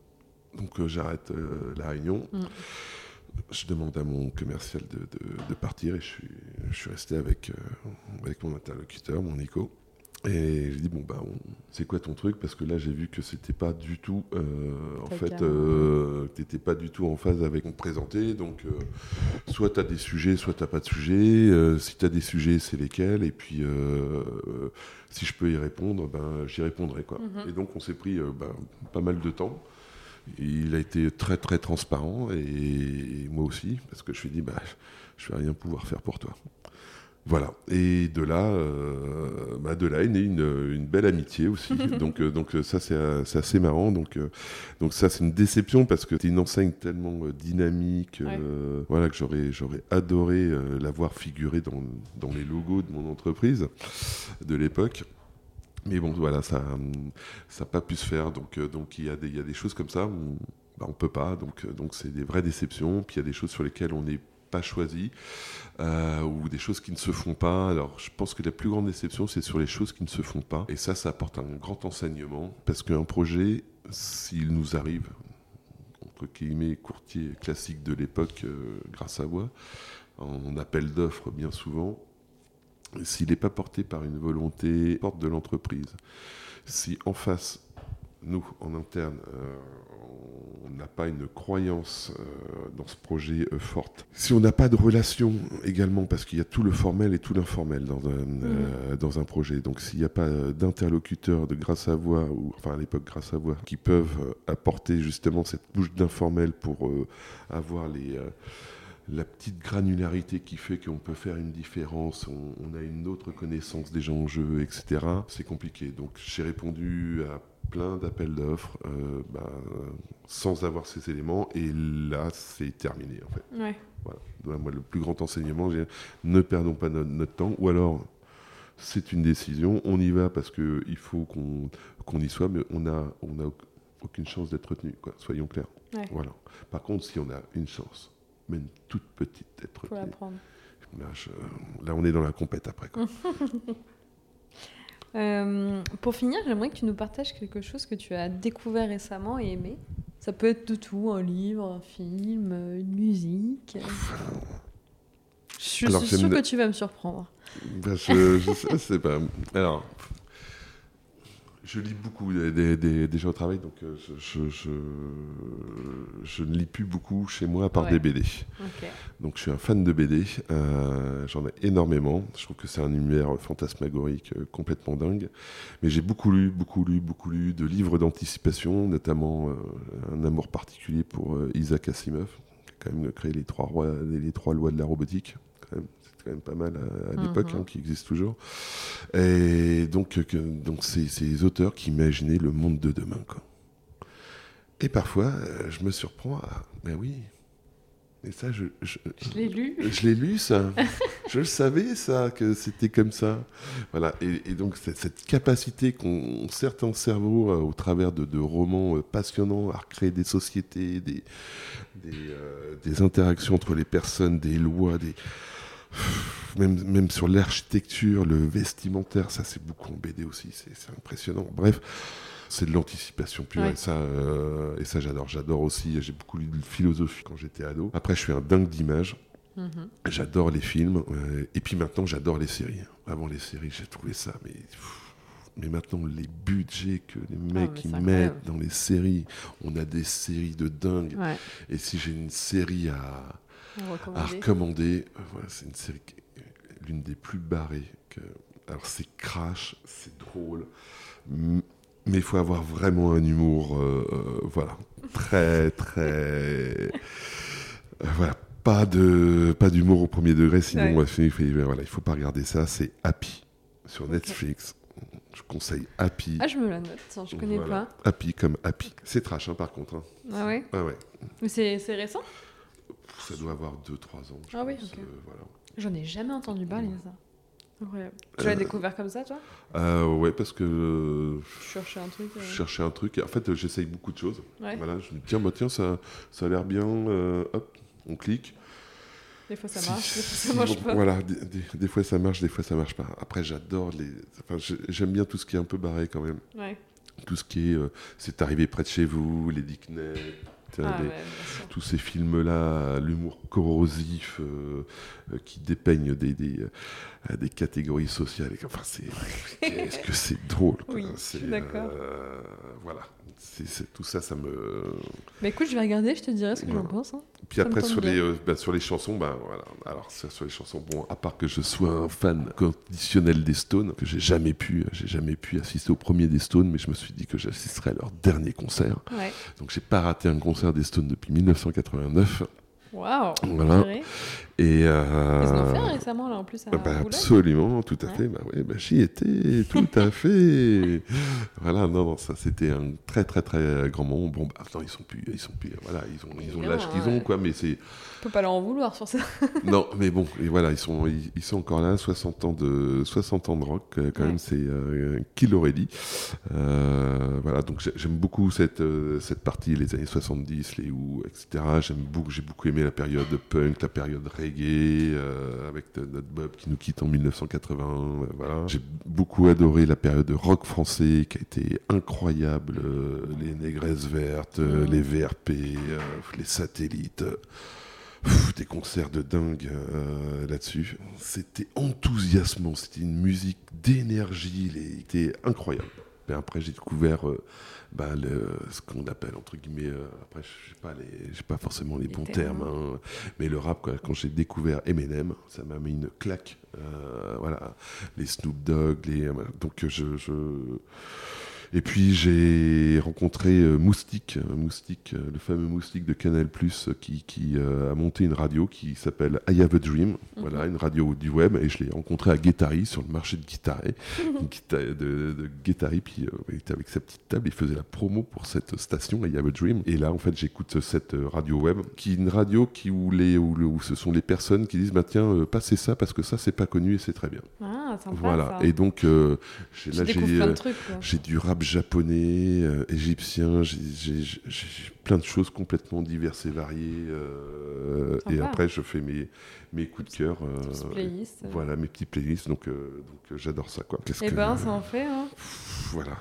[SPEAKER 2] Donc, j'arrête la réunion.
[SPEAKER 1] Mm.
[SPEAKER 2] Je demande à mon commercial de, de- de partir et je suis, je suis resté avec, euh, avec mon interlocuteur, mon Nico. Et j'ai dit, bon, bah, on- c'est quoi ton truc? Parce que là, j'ai vu que c'était pas du tout, euh, en fait, euh, t'étais pas du tout en phase avec mon présenté. Donc, euh, soit tu as des sujets, soit tu pas de sujets. Euh, si tu as des sujets, c'est lesquels? Et puis, si je peux y répondre, ben, j'y répondrai. Quoi.
[SPEAKER 1] Mhm.
[SPEAKER 2] Et donc, on s'est pris ben, pas mal de temps. Il a été très, très transparent. Et, moi aussi, parce que je lui ai dit, bah, je vais rien pouvoir faire pour toi. Voilà. Et de là, euh, bah, de là est née une, une belle amitié aussi. donc, euh, donc ça, c'est euh, c'est assez marrant. Donc, euh, donc ça, c'est une déception parce que c'est une enseigne tellement dynamique, voilà, que j'aurais j'aurais adoré euh, la voir figurer dans, dans les logos de mon entreprise de l'époque. Mais bon, voilà, ça n'a pas pu se faire. Donc, euh, il y, a des- choses comme ça où bah, on peut pas. Donc, euh, donc c'est des vraies déceptions. Puis il y a des choses sur lesquelles on n'est pas choisi euh, ou des choses qui ne se font pas. Alors, je pense que la plus grande déception, c'est sur les choses qui ne se font pas. Et ça, ça apporte un grand enseignement parce qu'un projet, s'il nous arrive, entre guillemets, courtier classique de l'époque, grâce à voix, en appel d'offres bien souvent, s'il n'est pas porté par une volonté porte de l'entreprise, si en face, nous, en interne, euh, on n'a pas une croyance euh, dans ce projet euh, forte, si on n'a pas de relation également, parce qu'il y a tout le formel et tout l'informel dans un, euh, dans un projet, donc s'il n'y a pas d'interlocuteurs de grâce à voix, ou enfin à l'époque grâce à voix, qui peuvent apporter justement cette bouche d'informel pour avoir les... la petite granularité qui fait qu'on peut faire une différence, on, on a une autre connaissance des enjeux, etc. C'est compliqué. Donc j'ai répondu à plein d'appels d'offres euh, bah, sans avoir ces éléments et là c'est terminé en fait.
[SPEAKER 1] Ouais.
[SPEAKER 2] Voilà. Donc, moi, le plus grand enseignement, ne perdons pas no- notre temps ou alors c'est une décision, on y va parce qu'il faut qu'on y soit, mais on a, on a aucune chance d'être retenu, quoi. soyons clairs.
[SPEAKER 1] Ouais.
[SPEAKER 2] Voilà. Par contre, si on a une chance, même toute petite, d'être
[SPEAKER 1] Faut
[SPEAKER 2] retenu,
[SPEAKER 1] l'apprendre.
[SPEAKER 2] là, je- là, on est dans la compète après. Quoi.
[SPEAKER 1] Euh, pour finir, j'aimerais que tu nous partages quelque chose que tu as découvert récemment et aimé. Ça peut être de tout, un livre, un film, une musique. Je suis
[SPEAKER 2] Alors,
[SPEAKER 1] sûre que tu vas me surprendre.
[SPEAKER 2] Ben, je, je sais, pas. Alors, je lis beaucoup des, des- des- gens au travail, donc euh, je, je, je, je ne lis plus beaucoup chez moi à part
[SPEAKER 1] Ouais.
[SPEAKER 2] des BD. Donc je suis un fan de BD, euh, j'en ai énormément. Je trouve que c'est un univers fantasmagorique euh, complètement dingue. Mais j'ai beaucoup lu, beaucoup lu, beaucoup lu de livres d'anticipation, notamment euh, un amour particulier pour Isaac Asimov, qui a quand même créé les trois, rois, les, les trois lois de la robotique. Quand même. C'est quand même pas mal à, à l'époque,
[SPEAKER 1] Mhm.
[SPEAKER 2] hein, qui existe toujours. Et donc, euh, que- donc c'est ces auteurs qui imaginaient le monde de demain. Quoi. Et parfois, euh, je me surprends à... Ben oui, et ça, je, je,
[SPEAKER 1] Je l'ai lu.
[SPEAKER 2] je l'ai lu, ça. je le savais, ça, que c'était comme ça. Voilà. Et, et donc, cette, cette capacité qu'ont certains cerveaux, euh, au travers de, de romans euh, passionnants, à recréer des sociétés, des, des, euh, des interactions entre les personnes, des lois, des. Même, même sur l'architecture, le vestimentaire, ça c'est beaucoup en BD aussi, c'est impressionnant. Bref, c'est de l'anticipation pure
[SPEAKER 1] Ouais.
[SPEAKER 2] et ça, euh, et ça j'adore. J'adore aussi, j'ai beaucoup lu de philosophie quand j'étais ado. Après, je suis un dingue d'images.
[SPEAKER 1] Mhm.
[SPEAKER 2] J'adore les films. euh, et puis maintenant, j'adore les séries. Avant les séries, j'ai trouvé ça, mais. pff, Mais maintenant, les budgets que les mecs
[SPEAKER 1] Ah,
[SPEAKER 2] ils
[SPEAKER 1] c'est
[SPEAKER 2] mettent
[SPEAKER 1] incroyable.
[SPEAKER 2] dans les séries, on a des séries de dingue.
[SPEAKER 1] Ouais.
[SPEAKER 2] Et si j'ai une série à, à recommander, euh, voilà, c'est une série, l'une des plus barrées. Que... Alors c'est crash, c'est drôle, mais il faut avoir vraiment un humour, euh, euh, voilà, très très, voilà, Pas de pas d'humour au premier degré, sinon
[SPEAKER 1] Ouais.
[SPEAKER 2] ouais, il, faut, voilà, il faut pas regarder ça. C'est Happy sur Netflix. Je conseille Happy.
[SPEAKER 1] Ah, je me la note, tiens, je connais
[SPEAKER 2] Voilà. Happy comme Happy. C'est trash hein, par contre. hein.
[SPEAKER 1] pas. Ah ouais?
[SPEAKER 2] Ah ouais.
[SPEAKER 1] Mais c'est c'est récent?
[SPEAKER 2] Ça doit avoir 2-3 ans. je
[SPEAKER 1] Ah oui,
[SPEAKER 2] pense,
[SPEAKER 1] ok.
[SPEAKER 2] euh, voilà.
[SPEAKER 1] J'en ai jamais entendu parler de ça. Incroyable. Tu
[SPEAKER 2] Euh,
[SPEAKER 1] l'as découvert comme ça, toi?
[SPEAKER 2] Euh, ouais, parce que
[SPEAKER 1] Je cherchais un truc. euh,
[SPEAKER 2] je cherchais un truc. En fait, j'essaye beaucoup de choses.
[SPEAKER 1] Ouais.
[SPEAKER 2] Voilà, je me dis, tiens, bah, tiens ça, ça a l'air bien. euh, hop, on clique.
[SPEAKER 1] Des fois ça
[SPEAKER 2] Si-
[SPEAKER 1] marche, des fois ça marche
[SPEAKER 2] bon,
[SPEAKER 1] pas.
[SPEAKER 2] Voilà, des, des- des fois ça marche, des fois ça marche pas. Après, j'adore les. Enfin, j'ai- j'aime bien tout ce qui est un peu barré quand même.
[SPEAKER 1] Ouais.
[SPEAKER 2] Tout ce qui est. euh, c'est arrivé près de chez vous, les Dickney,
[SPEAKER 1] Ah,
[SPEAKER 2] les-
[SPEAKER 1] ouais, bien sûr.
[SPEAKER 2] tous ces films-là, l'humour corrosif euh, euh, qui dépeignent des, des, euh, des catégories sociales. Enfin, c'est. Qu'est-ce que c'est drôle.
[SPEAKER 1] Oui,
[SPEAKER 2] C'est,
[SPEAKER 1] d'accord.
[SPEAKER 2] euh, voilà. C'est, tout ça, ça me.
[SPEAKER 1] Bah écoute, je vais regarder, je te dirai ce que j'en pense. hein.
[SPEAKER 2] Puis après, sur les, euh, bah, sur les chansons, bah, voilà. Alors, sur les chansons, bon, à part que je sois un fan conditionnel des Stones, que j'ai jamais pu, j'ai jamais pu assister au premier des Stones, mais je me suis dit que j'assisterais à leur dernier concert.
[SPEAKER 1] Ouais.
[SPEAKER 2] Donc, j'ai pas raté un concert des Stones depuis 1989.
[SPEAKER 1] Waouh
[SPEAKER 2] Voilà. Et
[SPEAKER 1] Ils en ont fait
[SPEAKER 2] euh,
[SPEAKER 1] un récemment, là, en plus, à
[SPEAKER 2] bah, absolument, tout à
[SPEAKER 1] Ouais.
[SPEAKER 2] fait. Bah, ouais, bah, j'y étais, tout à fait. Voilà, non, non, ça c'était un très, très, très grand moment. Bon, bah, non, ils sont plus, ils sont plus, voilà, ils ont, ils ont l'âge qu'ils ont, quoi, mais c'est,
[SPEAKER 1] On peut pas leur en vouloir sur ça.
[SPEAKER 2] non, mais bon, et voilà, ils sont, ils, ils sont encore là, 60 ans de, 60 ans de rock, euh, quand
[SPEAKER 1] Ouais.
[SPEAKER 2] même, c'est euh, Kill Already. Euh, voilà, donc j'ai- j'aime beaucoup cette, euh, cette partie, les années 70, les Who, etc. J'aime beaucoup, j'ai beaucoup aimé la période punk, la période reggae, euh, avec notre Bob qui nous quitte en 1980. euh, voilà. J'ai beaucoup adoré la période rock français qui a été incroyable, euh, les Négresses Vertes,
[SPEAKER 1] Mhm.
[SPEAKER 2] les VRP, les satellites. Pff, des concerts de dingue euh, là-dessus. C'était enthousiasmant, c'était une musique d'énergie, c'était incroyable. Et après, j'ai découvert euh, bah, le, ce qu'on appelle, entre guillemets, euh, après, je sais pas, les- j'ai pas forcément les,
[SPEAKER 1] Les
[SPEAKER 2] bons
[SPEAKER 1] termes.
[SPEAKER 2] termes, hein, mais le rap, quoi, quand j'ai découvert Eminem, ça m'a mis une claque. Euh, voilà, les Snoop Dogg, les, euh, donc je, je... Et puis j'ai rencontré euh, Moustique, euh, Moustique, euh, le fameux Moustique de Canal+, qui, qui a monté une radio qui s'appelle I Have a Dream, voilà, une radio du web, et je l'ai rencontré à Guétari, sur le marché de Guétari, de, de Guétari, puis il était avec sa petite table, il faisait la promo pour cette station, I Have a Dream, et là en fait j'écoute cette radio web, qui est une radio qui, où, les, où, ce sont les personnes qui disent, bah tiens, passez ça, parce que ça c'est pas connu et c'est très bien.
[SPEAKER 1] Ah, sympa.
[SPEAKER 2] Voilà,
[SPEAKER 1] ça.
[SPEAKER 2] et donc euh, là j'ai... euh, j'ai du rap japonais, euh, égyptien, j'ai- plein de choses complètement diverses et variées. euh, et après, je fais mes, mes coups de cœur. Voilà, mes petites playlists. Donc, donc j'adore ça. Quoi. Qu'est-ce
[SPEAKER 1] Eh
[SPEAKER 2] que-
[SPEAKER 1] ben, ça en fait, hein.
[SPEAKER 2] Pff, Voilà.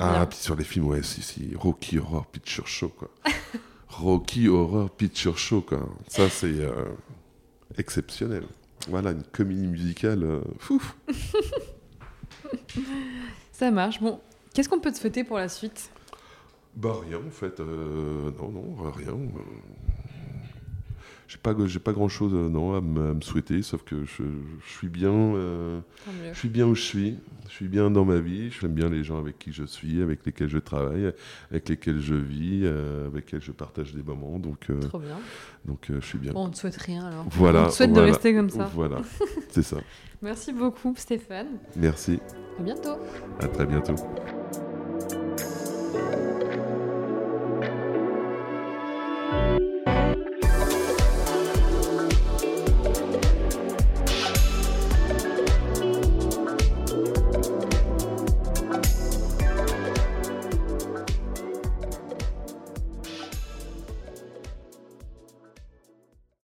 [SPEAKER 2] Ah, puis sur les films, ouais, si, si. Rocky Horror Picture Show, quoi. Rocky Horror Picture Show, quoi. Ça, c'est exceptionnel. Voilà, une comédie musicale. euh, fouf.
[SPEAKER 1] Ça marche. Bon, qu'est-ce qu'on peut te souhaiter pour la suite?
[SPEAKER 2] Bah rien en fait, euh, non non rien j'ai pas, j'ai pas grand chose euh, non, à, me, souhaiter, sauf que je, suis bien, euh, je suis bien où je suis, je suis bien dans ma vie, j'aime bien les gens avec qui je suis, avec lesquels je travaille, avec lesquels je vis, euh, avec lesquels je partage des moments, donc.
[SPEAKER 1] Trop bien.
[SPEAKER 2] Donc je suis bien.
[SPEAKER 1] On ne souhaite rien alors. On te souhaite de rester comme ça.
[SPEAKER 2] Voilà, c'est ça.
[SPEAKER 1] Merci beaucoup Stéphane.
[SPEAKER 2] Merci.
[SPEAKER 1] À bientôt.
[SPEAKER 2] À très bientôt.